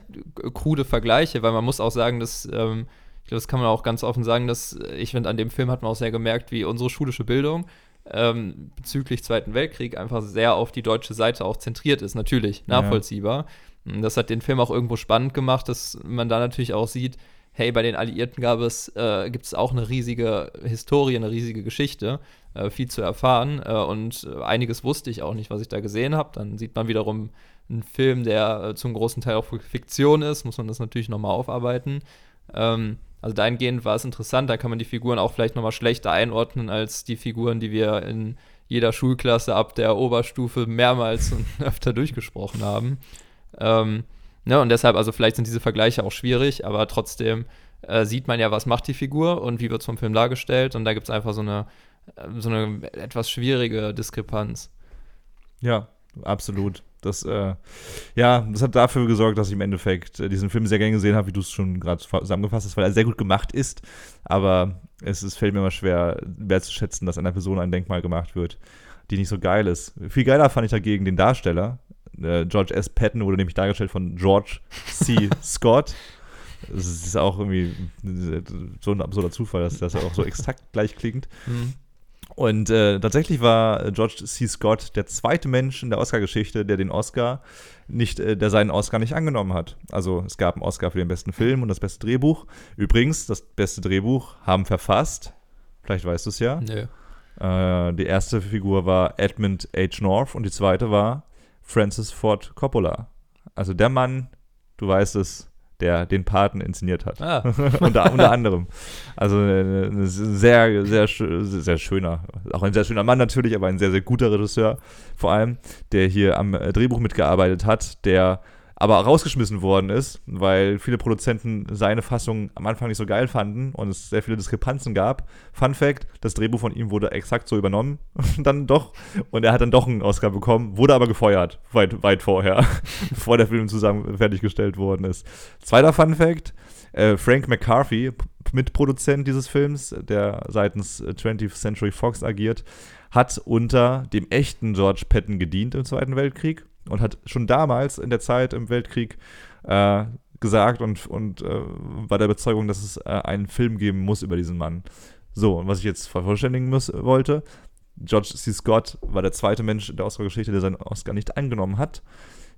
krude Vergleiche, weil man muss auch sagen, dass ähm, ich glaube, das kann man auch ganz offen sagen, dass äh, ich finde, an dem Film hat man auch sehr gemerkt, wie unsere schulische Bildung ähm, bezüglich Zweiten Weltkrieg einfach sehr auf die deutsche Seite auch zentriert ist, natürlich, Ja. nachvollziehbar. Und Das hat den Film auch irgendwo spannend gemacht, dass man da natürlich auch sieht, hey, bei den Alliierten gab es, äh, gibt es auch eine riesige Historie, eine riesige Geschichte, äh, viel zu erfahren. Äh, und äh, einiges wusste ich auch nicht, was ich da gesehen habe. Dann sieht man wiederum einen Film, der äh, zum großen Teil auch Fiktion ist, muss man das natürlich nochmal aufarbeiten. Ähm, also dahingehend war es interessant, da kann man die Figuren auch vielleicht nochmal schlechter einordnen als die Figuren, die wir in jeder Schulklasse ab der Oberstufe mehrmals und öfter durchgesprochen haben. Ähm, ne, und deshalb, also vielleicht sind diese Vergleiche auch schwierig, aber trotzdem äh, sieht man ja, was macht die Figur und wie wird es vom Film dargestellt. Und da gibt es einfach so eine, äh, so eine etwas schwierige Diskrepanz. Ja, absolut. Das, äh, ja, das hat dafür gesorgt, dass ich im Endeffekt äh, diesen Film sehr gerne gesehen habe, wie du es schon gerade zusammengefasst hast, weil er sehr gut gemacht ist. Aber es ist, fällt mir immer schwer, wertzuschätzen, dass einer Person ein Denkmal gemacht wird, die nicht so geil ist. Viel geiler fand ich dagegen den Darsteller. Äh, George S. Patton wurde nämlich dargestellt von George C. Scott. Das ist auch irgendwie so ein absurder Zufall, dass das auch so exakt gleich klingt. Und äh, tatsächlich war äh, George C. Scott der zweite Mensch in der Oscar-Geschichte, der den Oscar nicht, äh, der seinen Oscar nicht angenommen hat. Also es gab einen Oscar für den besten Film und das beste Drehbuch. Übrigens, das beste Drehbuch haben verfasst, vielleicht weißt du es ja. Nö. Äh, die erste Figur war Edmund H. North und die zweite war Francis Ford Coppola. Also der Mann, du weißt es, der den Paten inszeniert hat. Ah, unter, unter anderem. Also äh, ein sehr, sehr, sehr schöner, auch ein sehr schöner Mann natürlich, aber ein sehr, sehr guter Regisseur vor allem, der hier am äh, Drehbuch mitgearbeitet hat, der aber rausgeschmissen worden ist, weil viele Produzenten seine Fassung am Anfang nicht so geil fanden und es sehr viele Diskrepanzen gab. Fun Fact, das Drehbuch von ihm wurde exakt so übernommen, dann doch, und er hat dann doch einen Oscar bekommen, wurde aber gefeuert, weit, weit vorher, bevor der Film zusammen fertiggestellt worden ist. Zweiter Fun Fact, äh, Frank McCarthy, Mitproduzent dieses Films, der seitens äh, 20th Century Fox agiert, hat unter dem echten George Patton gedient im Zweiten Weltkrieg und hat schon damals in der Zeit im Weltkrieg äh, gesagt und, und äh, war der Überzeugung, dass es äh, einen Film geben muss über diesen Mann. So, und was ich jetzt vervollständigen muss, wollte, George C. Scott war der zweite Mensch in der Oscar-Geschichte, der seinen Oscar nicht angenommen hat.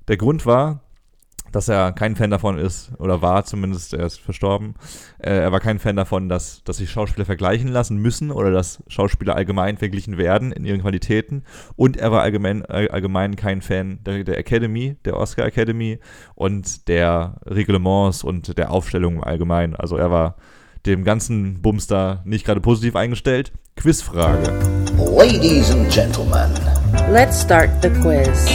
Der Grund war, dass er kein Fan davon ist, oder war zumindest, er ist verstorben, äh, er war kein Fan davon, dass, dass sich Schauspieler vergleichen lassen müssen oder dass Schauspieler allgemein verglichen werden in ihren Qualitäten. Und er war allgemein, all- allgemein kein Fan der, der Academy, der Oscar Academy und der Reglements und der Aufstellung im Allgemeinen. Also er war dem ganzen Bums da nicht gerade positiv eingestellt. Quizfrage. Ladies and gentlemen, Let's start the quiz.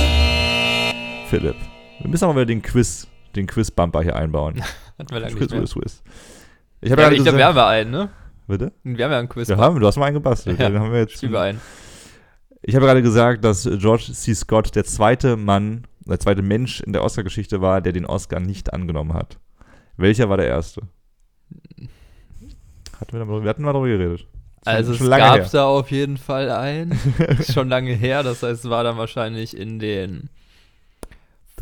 Philipp, wir müssen aber wieder den Quiz, den Quiz-Bumper hier einbauen. Hatten wir lange Quiz, nicht. Quiz, Quiz. Ich habe Ja, gerade ich glaube, wir gesagt, haben ja einen, ne? bitte? Wir haben ja einen Quiz. Wir haben, du hast mal einen gebastelt. Ja, den haben wir jetzt. Ein. Ich habe gerade gesagt, dass George C. Scott der zweite Mann, der zweite Mensch in der Oscar-Geschichte war, der den Oscar nicht angenommen hat. Welcher war der erste? Hatten wir, darüber, wir hatten mal darüber geredet. Schon- Also es gab her. da auf jeden Fall einen. Schon lange her, das heißt, es war dann wahrscheinlich in den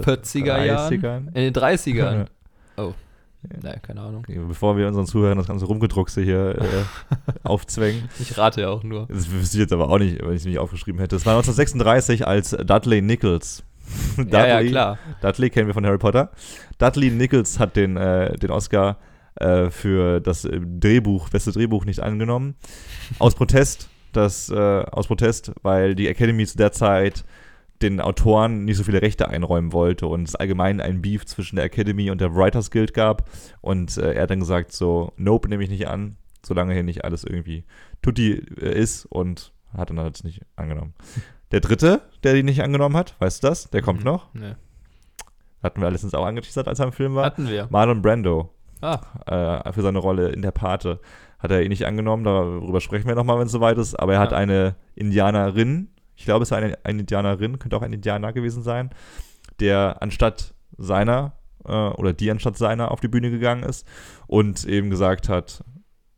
40er Jahren. 30ern? In den 30ern. Oh. Naja, keine Ahnung. Bevor wir unseren Zuhörern das ganze Rumgedruckse hier äh, aufzwängen. Ich rate ja auch nur. Das wüsste ich jetzt aber auch nicht, wenn ich es nicht aufgeschrieben hätte. Es war 1936 als Dudley Nichols. Ja, ja, klar. Dudley kennen wir von Harry Potter. Dudley Nichols hat den, äh, den Oscar äh, für das äh, Drehbuch, beste Drehbuch nicht angenommen. Aus Protest, das, äh, aus Protest, weil die Academy zu der Zeit den Autoren nicht so viele Rechte einräumen wollte und es allgemein einen Beef zwischen der Academy und der Writers Guild gab. Und äh, er hat dann gesagt, so, nope, nehme ich nicht an, solange hier nicht alles irgendwie tutti äh, ist und hat dann halt nicht angenommen. Der dritte, der die nicht angenommen hat, weißt du das? Der kommt noch. Nee. Hatten wir letztens auch angeteasert, als er im Film war. Hatten wir. Marlon Brando Ah, äh, für seine Rolle in der Pate hat er ihn nicht angenommen. Darüber sprechen wir nochmal, wenn es soweit ist. Aber er hat Ja. eine Indianerin, ich glaube, es war eine, eine Indianerin, könnte auch ein Indianer gewesen sein, der anstatt seiner äh, oder die anstatt seiner auf die Bühne gegangen ist und eben gesagt hat,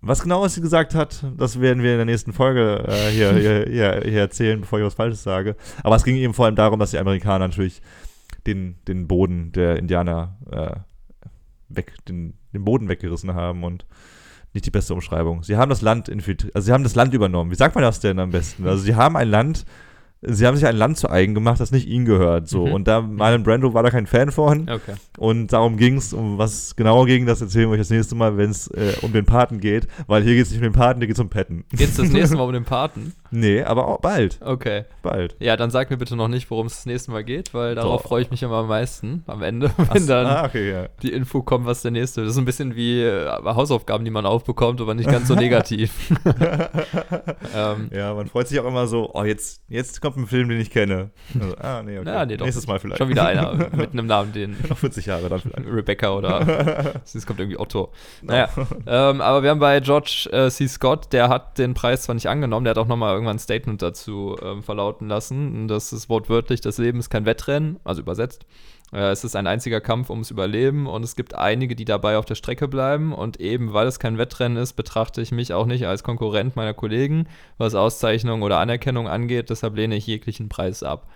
was genau sie gesagt hat, das werden wir in der nächsten Folge äh, hier, hier, hier, hier erzählen, bevor ich was Falsches sage. Aber es ging eben vor allem darum, dass die Amerikaner natürlich den, den Boden der Indianer äh, weg, den, den Boden weggerissen haben und nicht die beste Umschreibung. Sie haben das Land infiltriert, also sie haben das Land übernommen. Wie sagt man das denn am besten? Also sie haben ein Land, sie haben sich ein Land zu eigen gemacht, das nicht ihnen gehört. So. Mhm. Und da Marlon Brando war da kein Fan von. okay. Und darum ging es, um was genauer ging, das erzählen wir euch das nächste Mal, wenn es äh, um den Paten geht, weil hier geht es nicht um den Paten, hier geht es um Petten. Geht's das nächste Mal um den Paten? Nee, aber auch bald, Okay. bald. Ja, dann sag mir bitte noch nicht, worum es das nächste Mal geht, weil darauf freue ich mich immer am meisten am Ende, wenn dann ah, okay, ja. die Info kommt, was der nächste. Das ist ein bisschen wie äh, Hausaufgaben, die man aufbekommt, aber nicht ganz so negativ. ähm, Ja, man freut sich auch immer so, oh, jetzt, jetzt kommt ein Film, den ich kenne. Also, ah, nee, okay. na, nee, doch. Nächstes Mal vielleicht. Schon wieder einer mit einem Namen, den Noch 40 Jahre dann vielleicht. Rebecca oder es kommt irgendwie Otto. Naja, ähm, aber wir haben bei George äh, C. Scott, der hat den Preis zwar nicht angenommen, der hat auch nochmal irgendwann ein Statement dazu ähm, verlauten lassen. Und Das ist wortwörtlich, das Leben ist kein Wettrennen, also übersetzt. Äh, es ist ein einziger Kampf ums Überleben und es gibt einige, die dabei auf der Strecke bleiben. Und eben weil es kein Wettrennen ist, betrachte ich mich auch nicht als Konkurrent meiner Kollegen, was Auszeichnung oder Anerkennung angeht. Deshalb lehne ich jeglichen Preis ab.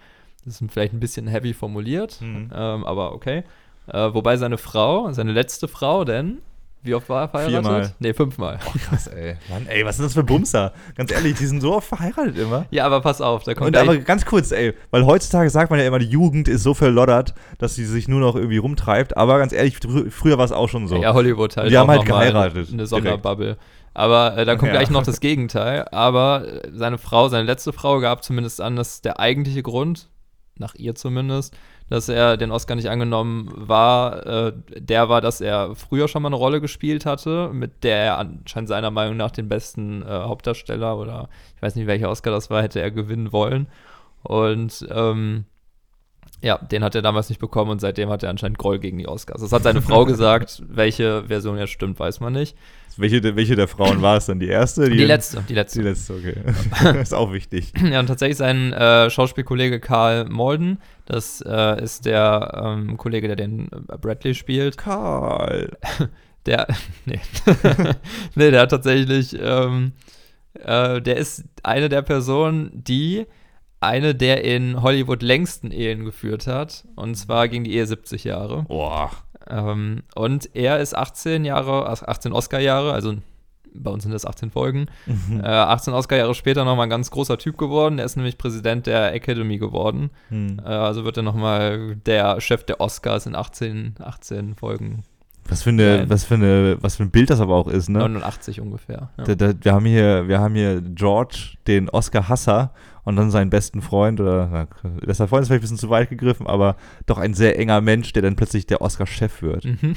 Das ist vielleicht ein bisschen heavy formuliert, Mhm. ähm, aber okay. Äh, wobei seine Frau, seine letzte Frau, denn, wie oft war er verheiratet? Viermal. Nee, fünfmal. Krass, ey. Mann, ey, was sind das für Bumser? Ganz ehrlich, die sind so oft verheiratet immer. Ja, aber pass auf, da kommt Und aber ganz kurz, ey, weil heutzutage sagt man ja immer, die Jugend ist so verloddert, dass sie sich nur noch irgendwie rumtreibt. Aber ganz ehrlich, frü früher war es auch schon so. Ja, Hollywood halt. Die haben halt geheiratet, Eine Sonderbubble. Aber äh, da kommt Ja. gleich noch das Gegenteil. Aber äh, seine Frau, seine letzte Frau gab zumindest an, dass der eigentliche Grund, nach ihr zumindest, dass er den Oscar nicht angenommen war, äh, der war, dass er früher schon mal eine Rolle gespielt hatte, mit der er anscheinend seiner Meinung nach den besten äh, Hauptdarsteller oder ich weiß nicht, welcher Oscar das war, hätte er gewinnen wollen. Und ähm, ja, den hat er damals nicht bekommen und seitdem hat er anscheinend Groll gegen die Oscars. Das hat seine Frau gesagt. Welche Version jetzt stimmt, weiß man nicht. Welche, der- welche der Frauen war es dann? Die erste? Die, letzte, die letzte. Die letzte, okay. ist auch wichtig. Ja, und tatsächlich sein äh, Schauspielkollege Carl Malden, das äh, ist der ähm, Kollege, der den äh, Bradley spielt. Karl. Der, nee, nee, der hat tatsächlich, ähm, äh, der ist eine der Personen, die eine der in Hollywood längsten Ehen geführt hat. Und zwar ging die Ehe 70 Jahre. Boah. Ähm, und er ist 18 Jahre, also 18 Oscar-Jahre, also bei uns sind das 18 Folgen, äh, 18 Oscar-Jahre später nochmal ein ganz großer Typ geworden. Er ist nämlich Präsident der Academy geworden. Hm. Äh, also wird er nochmal der Chef der Oscars in 18, 18 Folgen Was für, eine, was, für eine, was für ein Bild das aber auch ist, ne? 89 ungefähr. Ja. Da, da, wir, haben hier, wir haben hier George, den Oscar-Hasser und dann seinen besten Freund, oder na, bester Freund ist vielleicht ein bisschen zu weit gegriffen, aber doch ein sehr enger Mensch, der dann plötzlich der Oscar-Chef wird. Mhm.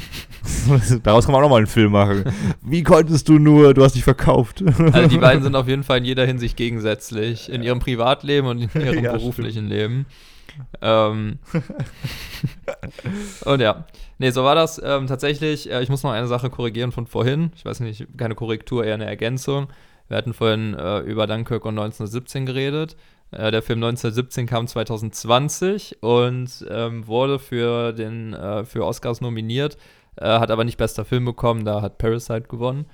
Daraus kann man auch nochmal einen Film machen. Wie konntest du nur, du hast dich verkauft. Also die beiden sind auf jeden Fall in jeder Hinsicht gegensätzlich. In ihrem Privatleben und in ihrem Ja, beruflichen Leben. Ähm, und ja. Nee, so war das ähm, tatsächlich. Äh, ich muss noch eine Sache korrigieren von vorhin. Ich weiß nicht, keine Korrektur, eher eine Ergänzung. Wir hatten vorhin äh, über Dunkirk und 1917 geredet. Äh, der Film 1917 kam 2020 und ähm, wurde für, den, äh, für Oscars nominiert, äh, hat aber nicht bester Film bekommen, da hat Parasite gewonnen.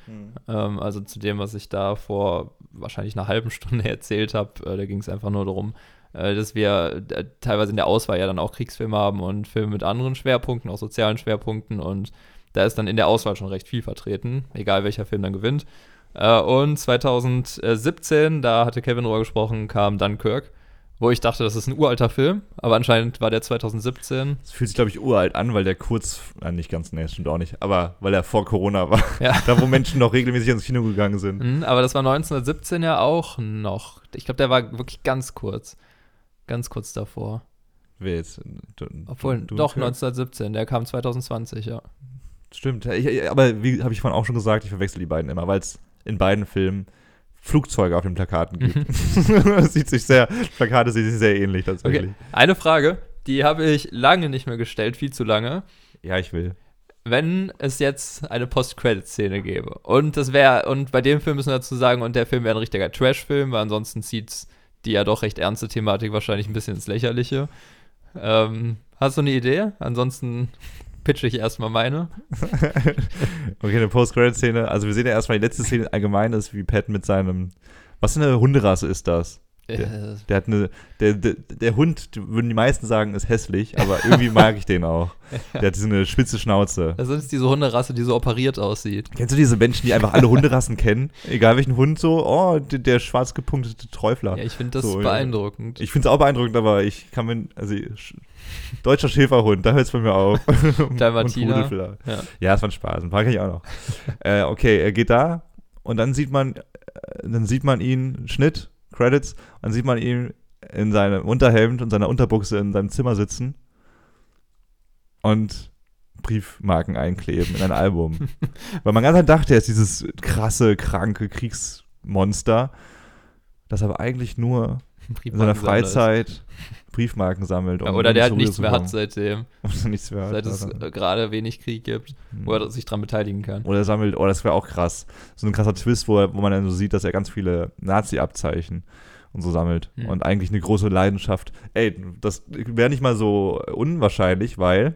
Ähm, also zu dem, was ich da vor wahrscheinlich einer halben Stunde erzählt habe, äh, da ging es einfach nur darum, dass wir äh, teilweise in der Auswahl ja dann auch Kriegsfilme haben und Filme mit anderen Schwerpunkten, auch sozialen Schwerpunkten und da ist dann in der Auswahl schon recht viel vertreten, egal welcher Film dann gewinnt. Äh, und 2017, da hatte Kevin drüber gesprochen, kam Dunkirk, wo ich dachte, das ist ein uralter Film, aber anscheinend war der 2017. Das fühlt sich, glaube ich, uralt an, weil der kurz, äh, nicht ganz, nee, stimmt auch nicht, aber weil er vor Corona war. Ja. Da, wo Menschen noch regelmäßig ins Kino gegangen sind. Mhm, aber das war 1917 ja auch noch. Ich glaube, der war wirklich ganz kurz. Ganz kurz davor. Wer jetzt? Du, Obwohl, du- doch, Dunkirk? 1917, der kam 2020, ja. Stimmt, ich, aber wie habe ich vorhin auch schon gesagt, ich verwechsel die beiden immer, weil es in beiden Filmen Flugzeuge auf den Plakaten gibt. das sieht sich sehr, Plakate sehen sich sehr ähnlich tatsächlich. Okay, eine Frage, die habe ich lange nicht mehr gestellt, viel zu lange. Ja, ich will. Wenn es jetzt eine Post-Credit-Szene gäbe und das wäre, und bei dem Film müssen wir dazu sagen, und der Film wäre ein richtiger Trash-Film, weil ansonsten zieht die ja doch recht ernste Thematik wahrscheinlich ein bisschen ins Lächerliche. Ähm, hast du eine Idee? Ansonsten pitche ich erstmal meine. Okay, eine Post-Credit-Szene. Also wir sehen ja erstmal die letzte Szene allgemein ist, wie Pat mit seinem. Was für eine Hunderasse ist das? Äh, Der hat eine. Der, der, der Hund, würden die meisten sagen, ist hässlich, aber irgendwie mag ich den auch. Der hat so eine spitze Schnauze. das ist diese Hunderasse, die so operiert aussieht. Kennst du diese Menschen, die einfach alle Hunderassen kennen? Egal welchen Hund so, oh, der, der schwarz gepunktete Träufler. Ja, ich finde das So, beeindruckend. Ich finde es auch beeindruckend, aber ich kann mir, also deutscher Schäferhund, da hört es bei mir auf. Dalmatiner. Ja. Ja, es war ein Spaß, ein paar kann ich auch noch. äh, okay, er geht da und dann sieht man, äh, dann sieht man ihn, Schnitt, Credits, dann sieht man ihn in seinem Unterhemd und seiner Unterbuchse in seinem Zimmer sitzen und Briefmarken einkleben in ein Album. Weil man ganz halt dachte, er ist dieses krasse, kranke Kriegsmonster, das aber eigentlich nur in seiner Freizeit Briefmarken sammelt. Ja, oder der halt zur nichts mehr hat seitdem, nichts mehr hat. seit es äh, gerade wenig Krieg gibt, wo er sich dran beteiligen kann. Oder er sammelt, oh, das wäre auch krass. So ein krasser Twist, wo, er, wo man dann so sieht, dass er ganz viele Nazi-Abzeichen und so sammelt. Hm. Und eigentlich eine große Leidenschaft. Ey, das wäre nicht mal so unwahrscheinlich, weil,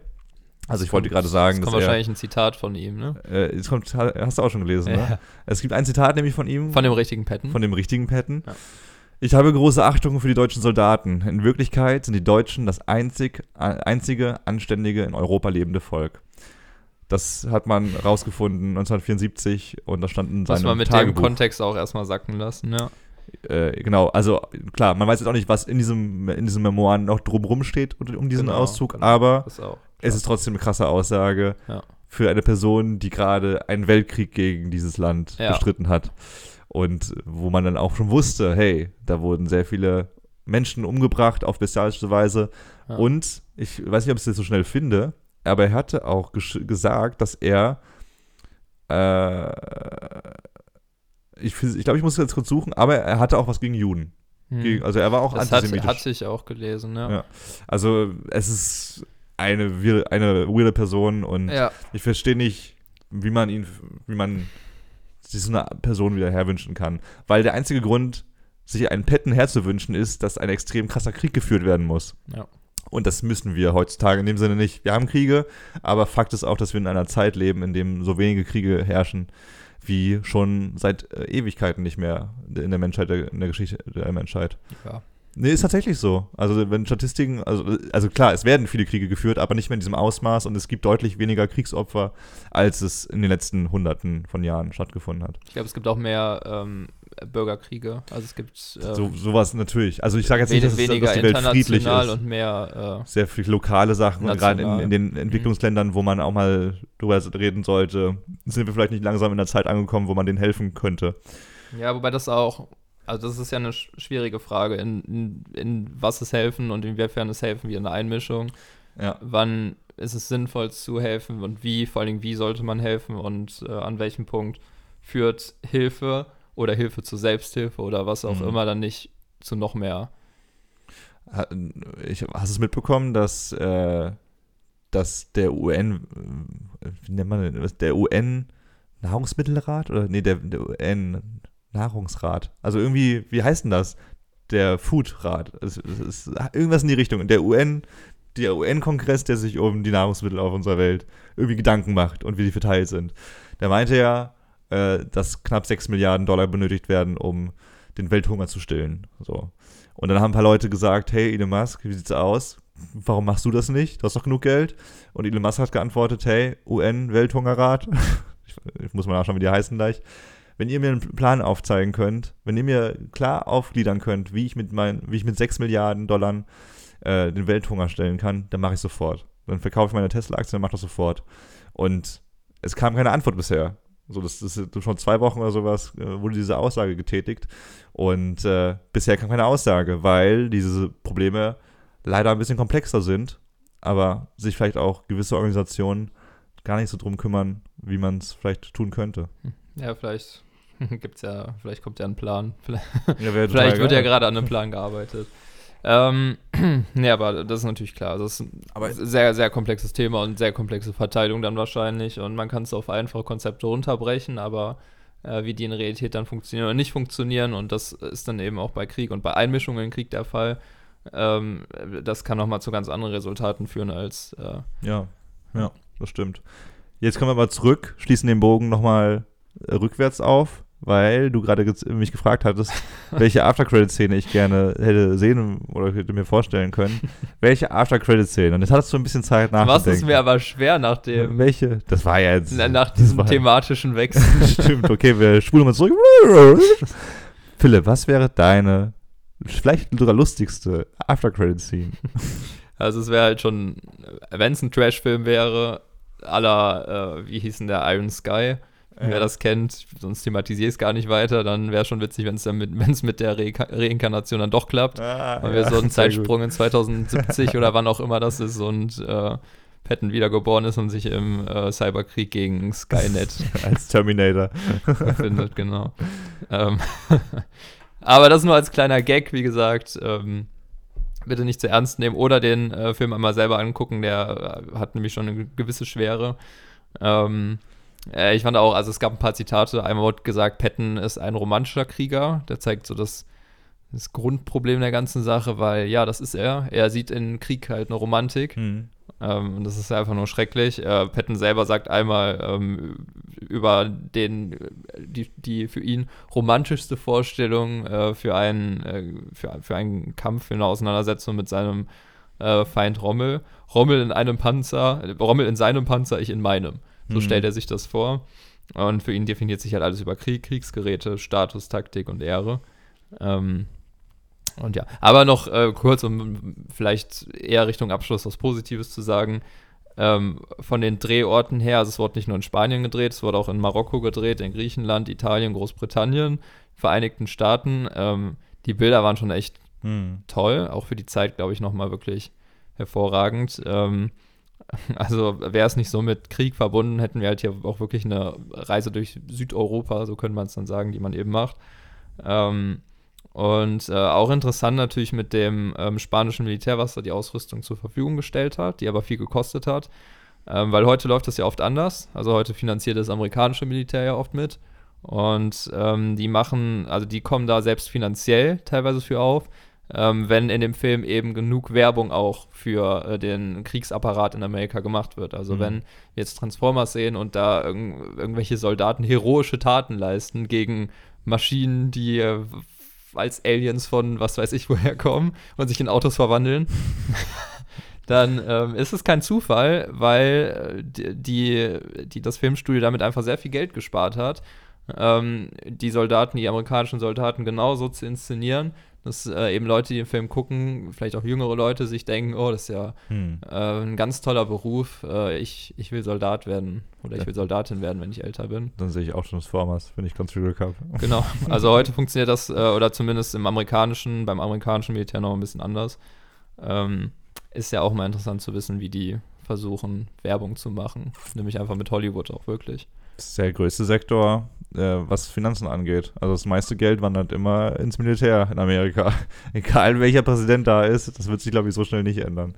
also ich wollte gerade sagen, das dass kommt er, wahrscheinlich ein Zitat von ihm, ne? äh, jetzt kommt, hast du auch schon gelesen, ne? Ja. Es gibt ein Zitat nämlich von ihm, Von dem richtigen Patten. von dem richtigen Patton. Ja. Ich habe große Achtung für die deutschen Soldaten. In Wirklichkeit sind die Deutschen das einzig, äh, einzige anständige in Europa lebende Volk. Das hat man rausgefunden 1974 und das stand in Muss man mit Tagebuch. dem Kontext auch erstmal sacken lassen, ja. Äh, genau, also klar, man weiß jetzt auch nicht, was in diesem, in diesem Memoiren noch drumrum steht um, diesen Genau, Auszug, genau. aber auch. es ist trotzdem eine krasse Aussage Ja. für eine Person, die gerade einen Weltkrieg gegen dieses Land Ja. bestritten hat. Und wo man dann auch schon wusste, hey, da wurden sehr viele Menschen umgebracht auf bestialische Weise. Ja. Und ich weiß nicht, ob ich es jetzt so schnell finde, aber er hatte auch gesagt, dass er äh, ich, ich glaube, ich muss jetzt kurz suchen, aber er hatte auch was gegen Juden. Hm. Gegen, also er war auch das hat, antisemitisch. hatte ich auch gelesen, ja. Ja. Also es ist eine, eine weirde Person und Ja, ich verstehe nicht, wie man ihn, wie man sich so eine Person wieder herwünschen kann. Weil der einzige Grund, sich einen Petten herzuwünschen, ist, dass ein extrem krasser Krieg geführt werden muss. Ja. Und das müssen wir heutzutage in dem Sinne nicht. Wir haben Kriege, aber Fakt ist auch, dass wir in einer Zeit leben, in dem so wenige Kriege herrschen, wie schon seit äh, Ewigkeiten nicht mehr in der Menschheit, in der Geschichte der Menschheit. ja. Nee, ist tatsächlich so. Also wenn Statistiken, also, also klar, es werden viele Kriege geführt, aber nicht mehr in diesem Ausmaß und es gibt deutlich weniger Kriegsopfer, als es in den letzten Hunderten von Jahren stattgefunden hat. Ich glaube, es gibt auch mehr ähm, Bürgerkriege. Also es gibt äh, So, sowas natürlich. Also ich sage jetzt nicht, dass, es, weniger dass die Welt friedlich international ist. und mehr äh, Sehr viele lokale Sachen und gerade in, in den Entwicklungsländern, wo man auch mal drüber reden sollte, sind wir vielleicht nicht langsam in der Zeit angekommen, wo man denen helfen könnte. Ja, wobei das auch, also das ist ja eine sch- schwierige Frage, in, in, in was es helfen und inwiefern es helfen wie eine Einmischung. Ja. Wann ist es sinnvoll zu helfen und wie, vor allen Dingen, wie sollte man helfen und äh, an welchem Punkt führt Hilfe oder Hilfe zur Selbsthilfe oder was auch Mhm. immer dann nicht zu noch mehr. Ich, hast du es mitbekommen, dass, äh, dass der UN, äh, wie nennt man den, der UN Nahrungsmittelrat oder nee, der, der UN Nahrungsrat. Also irgendwie, wie heißt denn das? Der Foodrat. Irgendwas in die Richtung. Der UN, der UN-Kongress, der sich um die Nahrungsmittel auf unserer Welt irgendwie Gedanken macht und wie die verteilt sind. Der meinte ja, äh, dass knapp 6 Milliarden Dollar benötigt werden, um den Welthunger zu stillen. So. Und dann haben ein paar Leute gesagt, hey Elon Musk, wie sieht's aus? Warum machst du das nicht? Du hast doch genug Geld. Und Elon Musk hat geantwortet, hey, UN, Welthungerrat, ich, ich muss mal nachschauen, wie die heißen gleich. Wenn ihr mir einen Plan aufzeigen könnt, wenn ihr mir klar aufgliedern könnt, wie ich mit, mein, wie ich mit 6 Milliarden Dollar äh, den Welthunger stellen kann, dann mache ich sofort. Dann verkaufe ich meine Tesla-Aktien und mache das sofort. Und es kam keine Antwort bisher. So, das, das ist schon zwei Wochen oder sowas, äh, wurde diese Aussage getätigt. Und äh, bisher kam keine Aussage, weil diese Probleme leider ein bisschen komplexer sind, aber sich vielleicht auch gewisse Organisationen gar nicht so drum kümmern, wie man es vielleicht tun könnte. Ja, vielleicht gibt's ja, vielleicht kommt ja ein Plan. Vielleicht, Ja, vielleicht wird ja gerade an einem Plan gearbeitet. Ähm, nee, aber das ist natürlich klar. Das ist ein Aber- sehr, sehr komplexes Thema und sehr komplexe Verteilung dann wahrscheinlich. Und man kann es auf einfache Konzepte runterbrechen, aber äh, wie die in Realität dann funktionieren oder nicht funktionieren, und das ist dann eben auch bei Krieg und bei Einmischungen in Krieg der Fall, ähm, das kann nochmal zu ganz anderen Resultaten führen als äh, Ja, ja, das stimmt. Jetzt kommen wir aber zurück, schließen den Bogen nochmal äh, rückwärts auf, weil du gerade mich gefragt hattest, welche After-Credit-Szene ich gerne hätte sehen oder hätte mir vorstellen können. welche After-Credit-Szene? Und jetzt hattest du ein bisschen Zeit Was nachzudenken. ist mir aber schwer nach dem, welche? Das war ja jetzt. na- nach diesem thematischen Wechsel. Stimmt, okay, wir spulen mal zurück. Philipp, was wäre deine vielleicht sogar lustigste After-Credit-Scene? Also es wäre halt schon, wenn es ein Trash-Film wäre, aller, äh, wie hieß denn der Iron Sky, Ja. wer das kennt, sonst thematisiere ich es gar nicht weiter, dann wäre schon witzig, wenn es dann mit, wenn's mit der Re Reinkarnation dann doch klappt. Ah, Weil wir so einen sehr gut. Zeitsprung in 2070 oder wann auch immer das ist und äh, Patton wiedergeboren ist und sich im äh, Cyberkrieg gegen Skynet Als Terminator. befindet, genau. Ähm, aber das nur als kleiner Gag, wie gesagt. Ähm, bitte nicht zu ernst nehmen oder den äh, Film einmal selber angucken, der äh, hat nämlich schon eine gewisse Schwere. Ähm, äh, ich fand auch, also es gab ein paar Zitate. Einmal wurde gesagt, Patton ist ein romantischer Krieger. Der zeigt so das, das Grundproblem der ganzen Sache, weil ja, das ist er. Er sieht in Krieg halt eine Romantik. Hm. Ähm, und das ist einfach nur schrecklich. Äh, Patton selber sagt einmal ähm, über den, die, die für ihn romantischste Vorstellung äh, für, einen, äh, für, für einen Kampf, für eine Auseinandersetzung mit seinem äh, Feind Rommel. Rommel in einem Panzer, äh, Rommel in seinem Panzer, ich in meinem. So Mhm. stellt er sich das vor. Und für ihn definiert sich halt alles über Krieg, Kriegsgeräte, Status, Taktik und Ehre. Ähm, und ja, aber noch äh, kurz, um vielleicht eher Richtung Abschluss was Positives zu sagen. Ähm, von den Drehorten her, also es wurde nicht nur in Spanien gedreht, es wurde auch in Marokko gedreht, in Griechenland, Italien, Großbritannien, Vereinigten Staaten. Ähm, die Bilder waren schon echt Hm. toll, auch für die Zeit, glaube ich, nochmal wirklich hervorragend. Ähm, also wäre es nicht so mit Krieg verbunden, hätten wir halt hier auch wirklich eine Reise durch Südeuropa, so könnte man es dann sagen, die man eben macht. Ähm, und äh, auch interessant natürlich mit dem ähm, spanischen Militär, was da die Ausrüstung zur Verfügung gestellt hat, die aber viel gekostet hat. Ähm, weil heute läuft das ja oft anders. Also heute finanziert das amerikanische Militär ja oft mit. Und ähm, die machen, also die kommen da selbst finanziell teilweise für auf, ähm, wenn in dem Film eben genug Werbung auch für äh, den Kriegsapparat in Amerika gemacht wird. Also Mhm. wenn wir jetzt Transformers sehen und da irg irgendwelche Soldaten heroische Taten leisten gegen Maschinen, die äh, als Aliens von was weiß ich woher kommen und sich in Autos verwandeln, dann ähm, ist es kein Zufall, weil äh, die, die, die das Filmstudio damit einfach sehr viel Geld gespart hat. ähm, die Soldaten, die amerikanischen Soldaten genauso zu inszenieren, dass äh, eben Leute, die den Film gucken, vielleicht auch jüngere Leute, sich denken, oh, das ist ja Hm. äh, ein ganz toller Beruf, äh, ich, ich will Soldat werden oder ich Ja. will Soldatin werden, wenn ich älter bin. Dann sehe ich auch Transformers, wenn ich ganz viel Glück habe. Genau. Also heute funktioniert das, äh, oder zumindest im amerikanischen, beim amerikanischen Militär noch ein bisschen anders. Ähm, ist ja auch mal interessant zu wissen, wie die versuchen, Werbung zu machen. Nämlich einfach mit Hollywood auch wirklich. Das ist der größte Sektor, äh, was Finanzen angeht. Also das meiste Geld wandert immer ins Militär in Amerika. Egal welcher Präsident da ist, das wird sich, glaube ich, so schnell nicht ändern.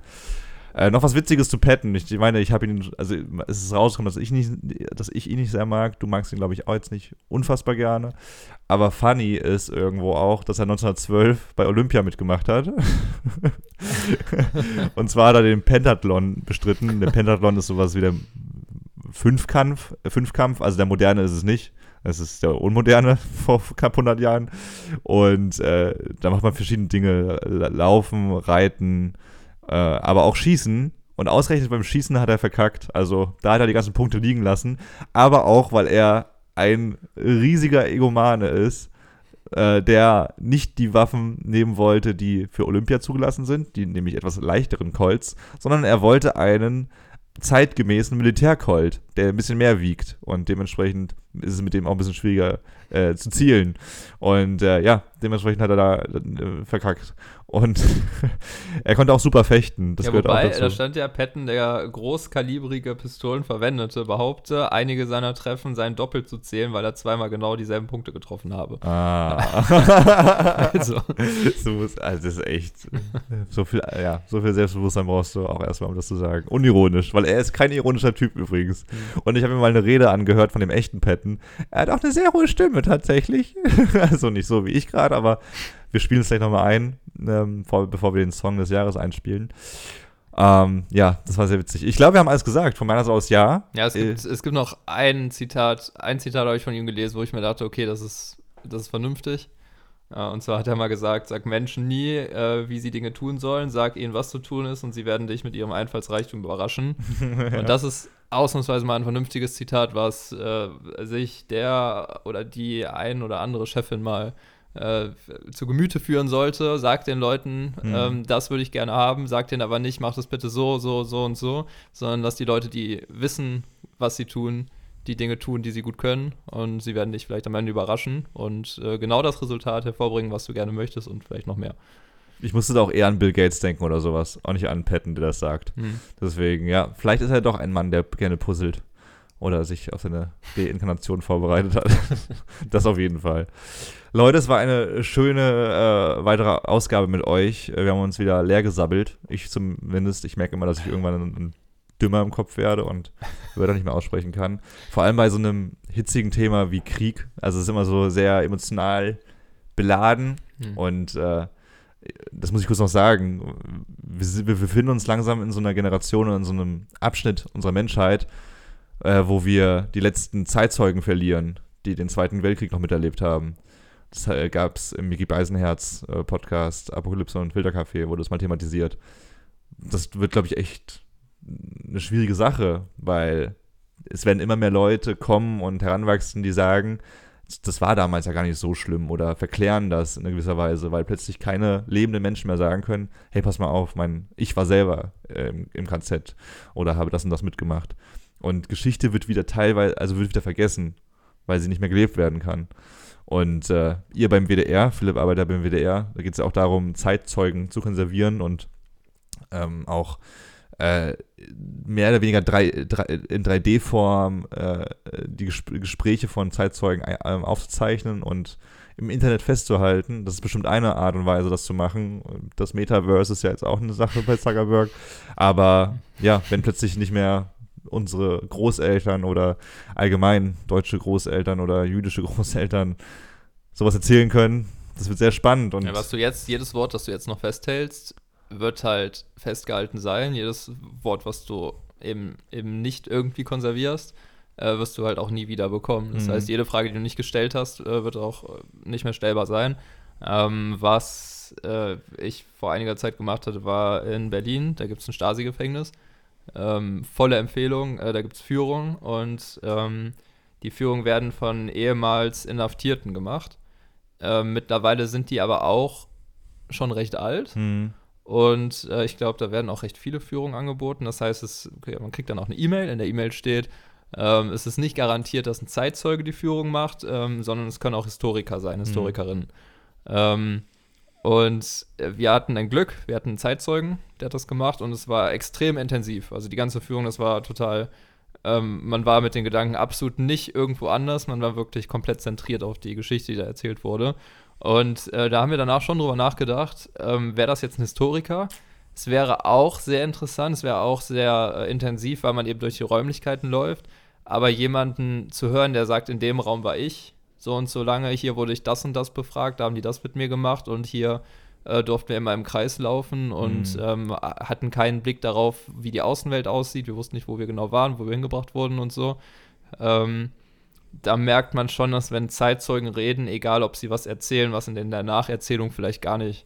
Äh, noch was Witziges zu Patton. Ich meine, ich habe ihn, also es ist rausgekommen, dass ich, nicht, dass ich ihn nicht sehr mag. Du magst ihn, glaube ich, auch jetzt nicht unfassbar gerne. Aber funny ist irgendwo auch, dass er 1912 bei Olympia mitgemacht hat. Und zwar hat er den Pentathlon bestritten. Der Pentathlon ist sowas wie der Fünfkampf, äh, Fünfkampf, also der moderne ist es nicht. Es ist der unmoderne vor knapp 100 Jahren. Und äh, da macht man verschiedene Dinge: La- Laufen, Reiten, äh, aber auch Schießen. Und ausgerechnet beim Schießen hat er verkackt. Also da hat er die ganzen Punkte liegen lassen. Aber auch, weil er ein riesiger Egomane ist, äh, der nicht die Waffen nehmen wollte, die für Olympia zugelassen sind, die nämlich etwas leichteren Colts, sondern er wollte einen zeitgemäßen Militärcolt, der ein bisschen mehr wiegt und dementsprechend ist es mit dem auch ein bisschen schwieriger äh, zu zielen. Und äh, ja, dementsprechend hat er da äh, verkackt. Und er konnte auch super fechten. Das ja, gehört wobei, auch dazu. da stand ja, Patton, der großkalibrige Pistolen verwendete, behaupte, einige seiner Treffen seien doppelt zu zählen, weil er zweimal genau dieselben Punkte getroffen habe. Ah. Also. so muss, also das ist echt so viel, ja, so viel Selbstbewusstsein brauchst du auch erstmal, um das zu sagen. Unironisch, weil er ist kein ironischer Typ übrigens. Und ich habe mir mal eine Rede angehört von dem echten Patton. Er hat auch eine sehr hohe Stimme tatsächlich. also nicht so wie ich gerade, aber wir spielen es gleich nochmal ein, ähm, vor, bevor wir den Song des Jahres einspielen. Ähm, ja, das war sehr witzig. Ich glaube, wir haben alles gesagt. Von meiner Seite aus ja. Ja, es Äh, gibt, es gibt noch ein Zitat, ein Zitat habe ich von ihm gelesen, wo ich mir dachte, okay, das ist, das ist vernünftig. Ja, und zwar hat er mal gesagt, sag Menschen nie, äh, wie sie Dinge tun sollen, sag ihnen, was zu tun ist und sie werden dich mit ihrem Einfallsreichtum überraschen. Und das ist ausnahmsweise mal ein vernünftiges Zitat, was äh, sich der oder die ein oder andere Chefin mal äh, zu Gemüte führen sollte. Sagt den Leuten, Mhm. ähm, das würde ich gerne haben, sagt denen aber nicht, mach das bitte so, so, so und so, sondern dass die Leute, die wissen, was sie tun, die Dinge tun, die sie gut können und sie werden dich vielleicht am Ende überraschen und äh, genau das Resultat hervorbringen, was du gerne möchtest und vielleicht noch mehr. Ich musste da auch eher an Bill Gates denken oder sowas. Auch nicht an Patton, der das sagt. Hm. Deswegen, ja, vielleicht ist er doch ein Mann, der gerne puzzelt. Oder sich auf seine Reinkarnation vorbereitet hat. das auf jeden Fall. Leute, es war eine schöne äh, weitere Ausgabe mit euch. Äh, Wir haben uns wieder leer gesabbelt. Ich zumindest. Ich merke immer, dass ich irgendwann ein, ein dümmer im Kopf werde und Wörter nicht mehr aussprechen kann. Vor allem bei so einem hitzigen Thema wie Krieg. Also es ist immer so sehr emotional beladen. Hm. Und äh, das muss ich kurz noch sagen, wir, wir befinden uns langsam in so einer Generation und in so einem Abschnitt unserer Menschheit, äh, wo wir die letzten Zeitzeugen verlieren, die den Zweiten Weltkrieg noch miterlebt haben. Das äh, gab es im Mickey Beisenherz äh, Podcast Apokalypse und Filterkaffee, wurde das mal thematisiert. Das wird, glaube ich, echt eine schwierige Sache, weil es werden immer mehr Leute kommen und heranwachsen, die sagen, das war damals ja gar nicht so schlimm oder verklären das in gewisser Weise, weil plötzlich keine lebenden Menschen mehr sagen können, hey, pass mal auf, mein, ich war selber äh, im, KZ oder habe das und das mitgemacht. Und Geschichte wird wieder teilweise, also wird wieder vergessen, weil sie nicht mehr gelebt werden kann. Und äh, ihr beim WDR, Philipp arbeitet beim WDR, da geht es ja auch darum, Zeitzeugen zu konservieren und ähm, auch äh, mehr oder weniger drei, drei, in 3D-Form äh, die Gesp Gespräche von Zeitzeugen äh, aufzuzeichnen und im Internet festzuhalten. Das ist bestimmt eine Art und Weise, das zu machen. Das Metaverse ist ja jetzt auch eine Sache bei Zuckerberg. Aber ja, wenn plötzlich nicht mehr unsere Großeltern oder allgemein deutsche Großeltern oder jüdische Großeltern sowas erzählen können, das wird sehr spannend. Und Ja, was du jetzt, jedes Wort, das du jetzt noch festhältst, wird halt festgehalten sein. Jedes Wort, was du eben, eben nicht irgendwie konservierst, äh, wirst du halt auch nie wieder bekommen. Das Mhm. heißt, jede Frage, die du nicht gestellt hast, äh, wird auch äh, nicht mehr stellbar sein. Ähm, was äh, ich vor einiger Zeit gemacht hatte, war in Berlin. Da gibt es ein Stasi-Gefängnis. Ähm, volle Empfehlung, äh, da gibt es Führung und ähm, Die Führungen werden von ehemals Inhaftierten gemacht. Ähm, mittlerweile sind die aber auch schon recht alt. Hm. Und äh, ich glaube, da werden auch recht viele Führungen angeboten. Das heißt, es, man kriegt dann auch eine E-Mail. In der E-Mail steht, ähm, es ist nicht garantiert, dass ein Zeitzeuge die Führung macht, ähm, sondern es können auch Historiker sein, Historikerinnen. Ähm, und äh, wir hatten ein Glück, wir hatten einen Zeitzeugen, der hat das gemacht und es war extrem intensiv. Also die ganze Führung, das war total, ähm, man war mit den Gedanken absolut nicht irgendwo anders, man war wirklich komplett zentriert auf die Geschichte, die da erzählt wurde. Und äh, da haben wir danach schon drüber nachgedacht, ähm, wäre das jetzt ein Historiker? Es wäre auch sehr interessant, es wäre auch sehr äh, intensiv, weil man eben durch die Räumlichkeiten läuft. Aber jemanden zu hören, der sagt, in dem Raum war ich, so und so lange, hier wurde ich das und das befragt, da haben die das mit mir gemacht und hier äh, durften wir immer im Kreis laufen und Mhm. ähm, hatten keinen Blick darauf, wie die Außenwelt aussieht. Wir wussten nicht, wo wir genau waren, wo wir hingebracht wurden und so. Ähm, da merkt man schon, dass wenn Zeitzeugen reden, egal ob sie was erzählen, was in der Nacherzählung vielleicht gar nicht,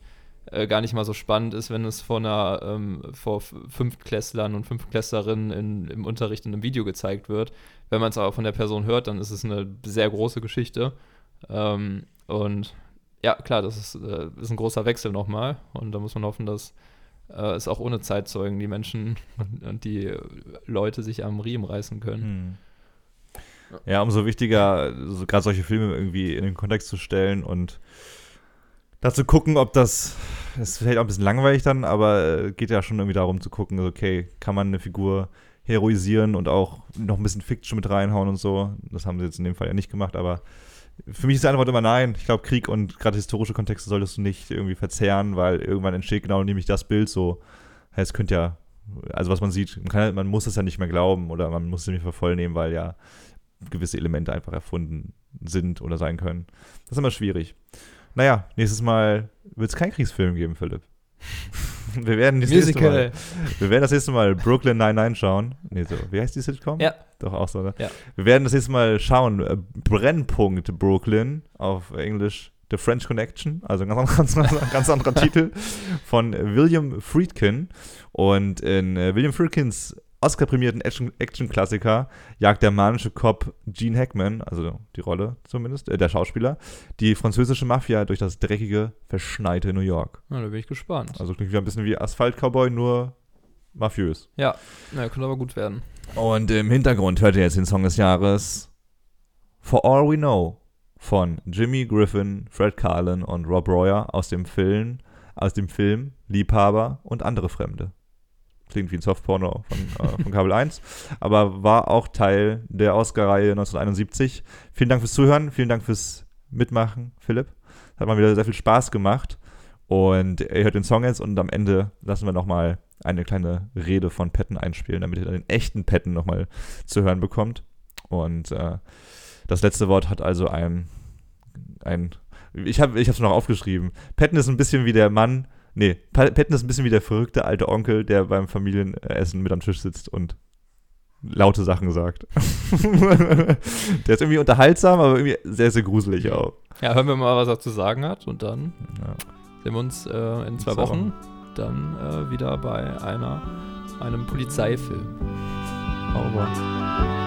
äh, gar nicht mal so spannend ist, wenn es vor einer ähm, vor Fünftklässlern und Fünftklässlerinnen in, im Unterricht in einem Video gezeigt wird. Wenn man es aber von der Person hört, dann ist es eine sehr große Geschichte. Ähm, und ja, klar, das ist, äh, ist ein großer Wechsel nochmal. Und da muss man hoffen, dass äh, es auch ohne Zeitzeugen die Menschen und, und die Leute sich am Riemen reißen können. Hm. Ja, umso wichtiger, so, gerade solche Filme irgendwie in den Kontext zu stellen und dazu gucken, ob das, ist vielleicht auch ein bisschen langweilig dann, aber äh, geht ja schon irgendwie darum zu gucken, okay, kann man eine Figur heroisieren und auch noch ein bisschen Fiction mit reinhauen und so. Das haben sie jetzt in dem Fall ja nicht gemacht, aber für mich ist die Antwort immer nein. Ich glaube, Krieg und gerade historische Kontexte solltest du nicht irgendwie verzerren, weil irgendwann entsteht genau nämlich das Bild so. Es könnte ja, also was man sieht, man, kann, man muss es ja nicht mehr glauben oder man muss es nicht mehr voll nehmen, weil ja gewisse Elemente einfach erfunden sind oder sein können. Das ist immer schwierig. Naja, nächstes Mal wird es keinen Kriegsfilm geben, Philipp. Wir werden, das nächste Mal, wir werden das nächste Mal Brooklyn 99 schauen. Nee, so, wie heißt die Sitcom? Ja. Doch auch so, ne? Ja. Wir werden das nächste Mal schauen. äh, Brennpunkt Brooklyn auf Englisch The French Connection, also ein ganz, ganz, ganz, ganz anderer Titel von William Friedkin. Und in äh, William Friedkins Oscar-prämierten Action- Action-Klassiker jagt der manische Cop Gene Hackman, also die Rolle zumindest, äh, der Schauspieler, die französische Mafia durch das dreckige, verschneite New York. Na, da bin ich gespannt. Also klingt wieder ein bisschen wie Asphalt-Cowboy, nur mafiös. Ja, na, könnte aber gut werden. Und im Hintergrund hört ihr jetzt den Song des Jahres For All We Know von Jimmy Griffin, Fred Carlin und Rob Royer aus dem Film, aus dem Film Liebhaber und andere Fremde. Klingt wie ein Softporno von, äh, von Kabel 1, aber war auch Teil der Oscar-Reihe 1971. Vielen Dank fürs Zuhören, vielen Dank fürs Mitmachen, Philipp. Hat mal wieder sehr viel Spaß gemacht. Und ihr hört den Song jetzt und am Ende lassen wir nochmal eine kleine Rede von Patton einspielen, damit ihr dann den echten Patton nochmal zu hören bekommt. Und äh, das letzte Wort hat also ein, ein ich habe es noch aufgeschrieben. Patton ist ein bisschen wie der Mann, nee, Pa- Patton ist ein bisschen wie der verrückte alte Onkel, der beim Familienessen mit am Tisch sitzt und laute Sachen sagt. der ist irgendwie unterhaltsam, aber irgendwie sehr, sehr gruselig auch. Ja, hören wir mal, was er zu sagen hat und dann Ja. sehen wir uns äh, in zwei zwei Wochen dann äh, wieder bei einer, einem Polizeifilm. Sauber. Love,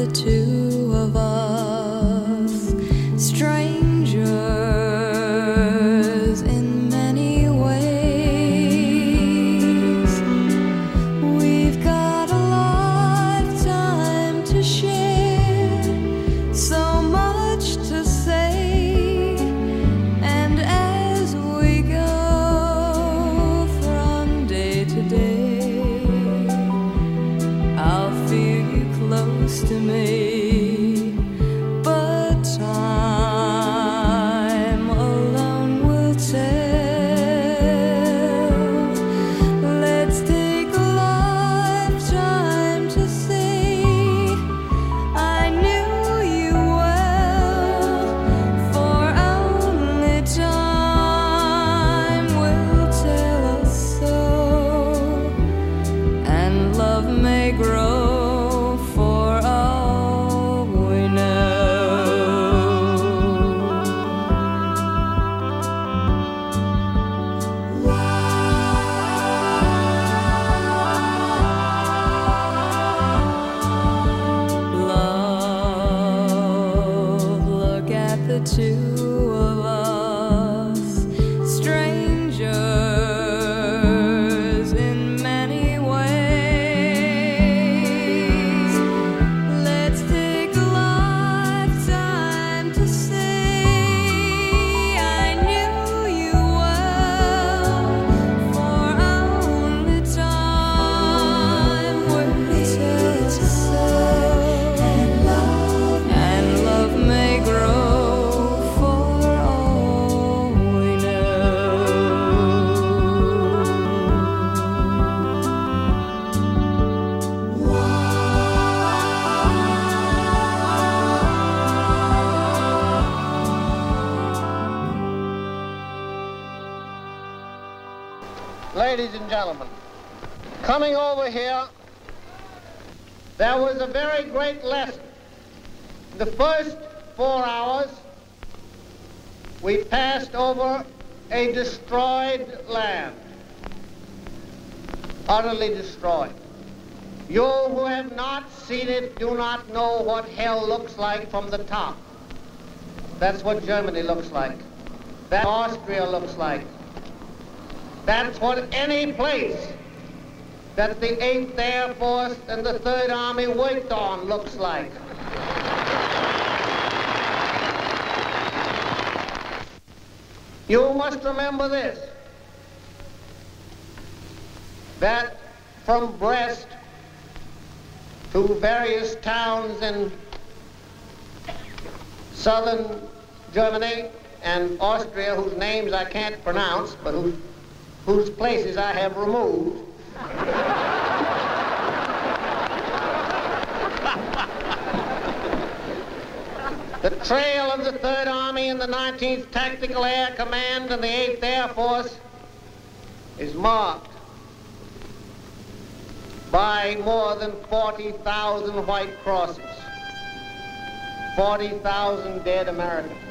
the two of us, strangers great lesson. The first four hours, we passed over a destroyed land, utterly destroyed. You who have not seen it do not know what hell looks like from the top. That's what Germany looks like. That Austria looks like. That's what any place that the 8th Air Force and the 3rd Army worked on looks like. You must remember this, that from Brest to various towns in southern Germany and Austria, whose names I can't pronounce, but whose, whose places I have removed. The trail of the 3rd Army and the 19th Tactical Air Command and the 8th Air Force is marked by more than 40,000 white crosses, 40,000 dead Americans.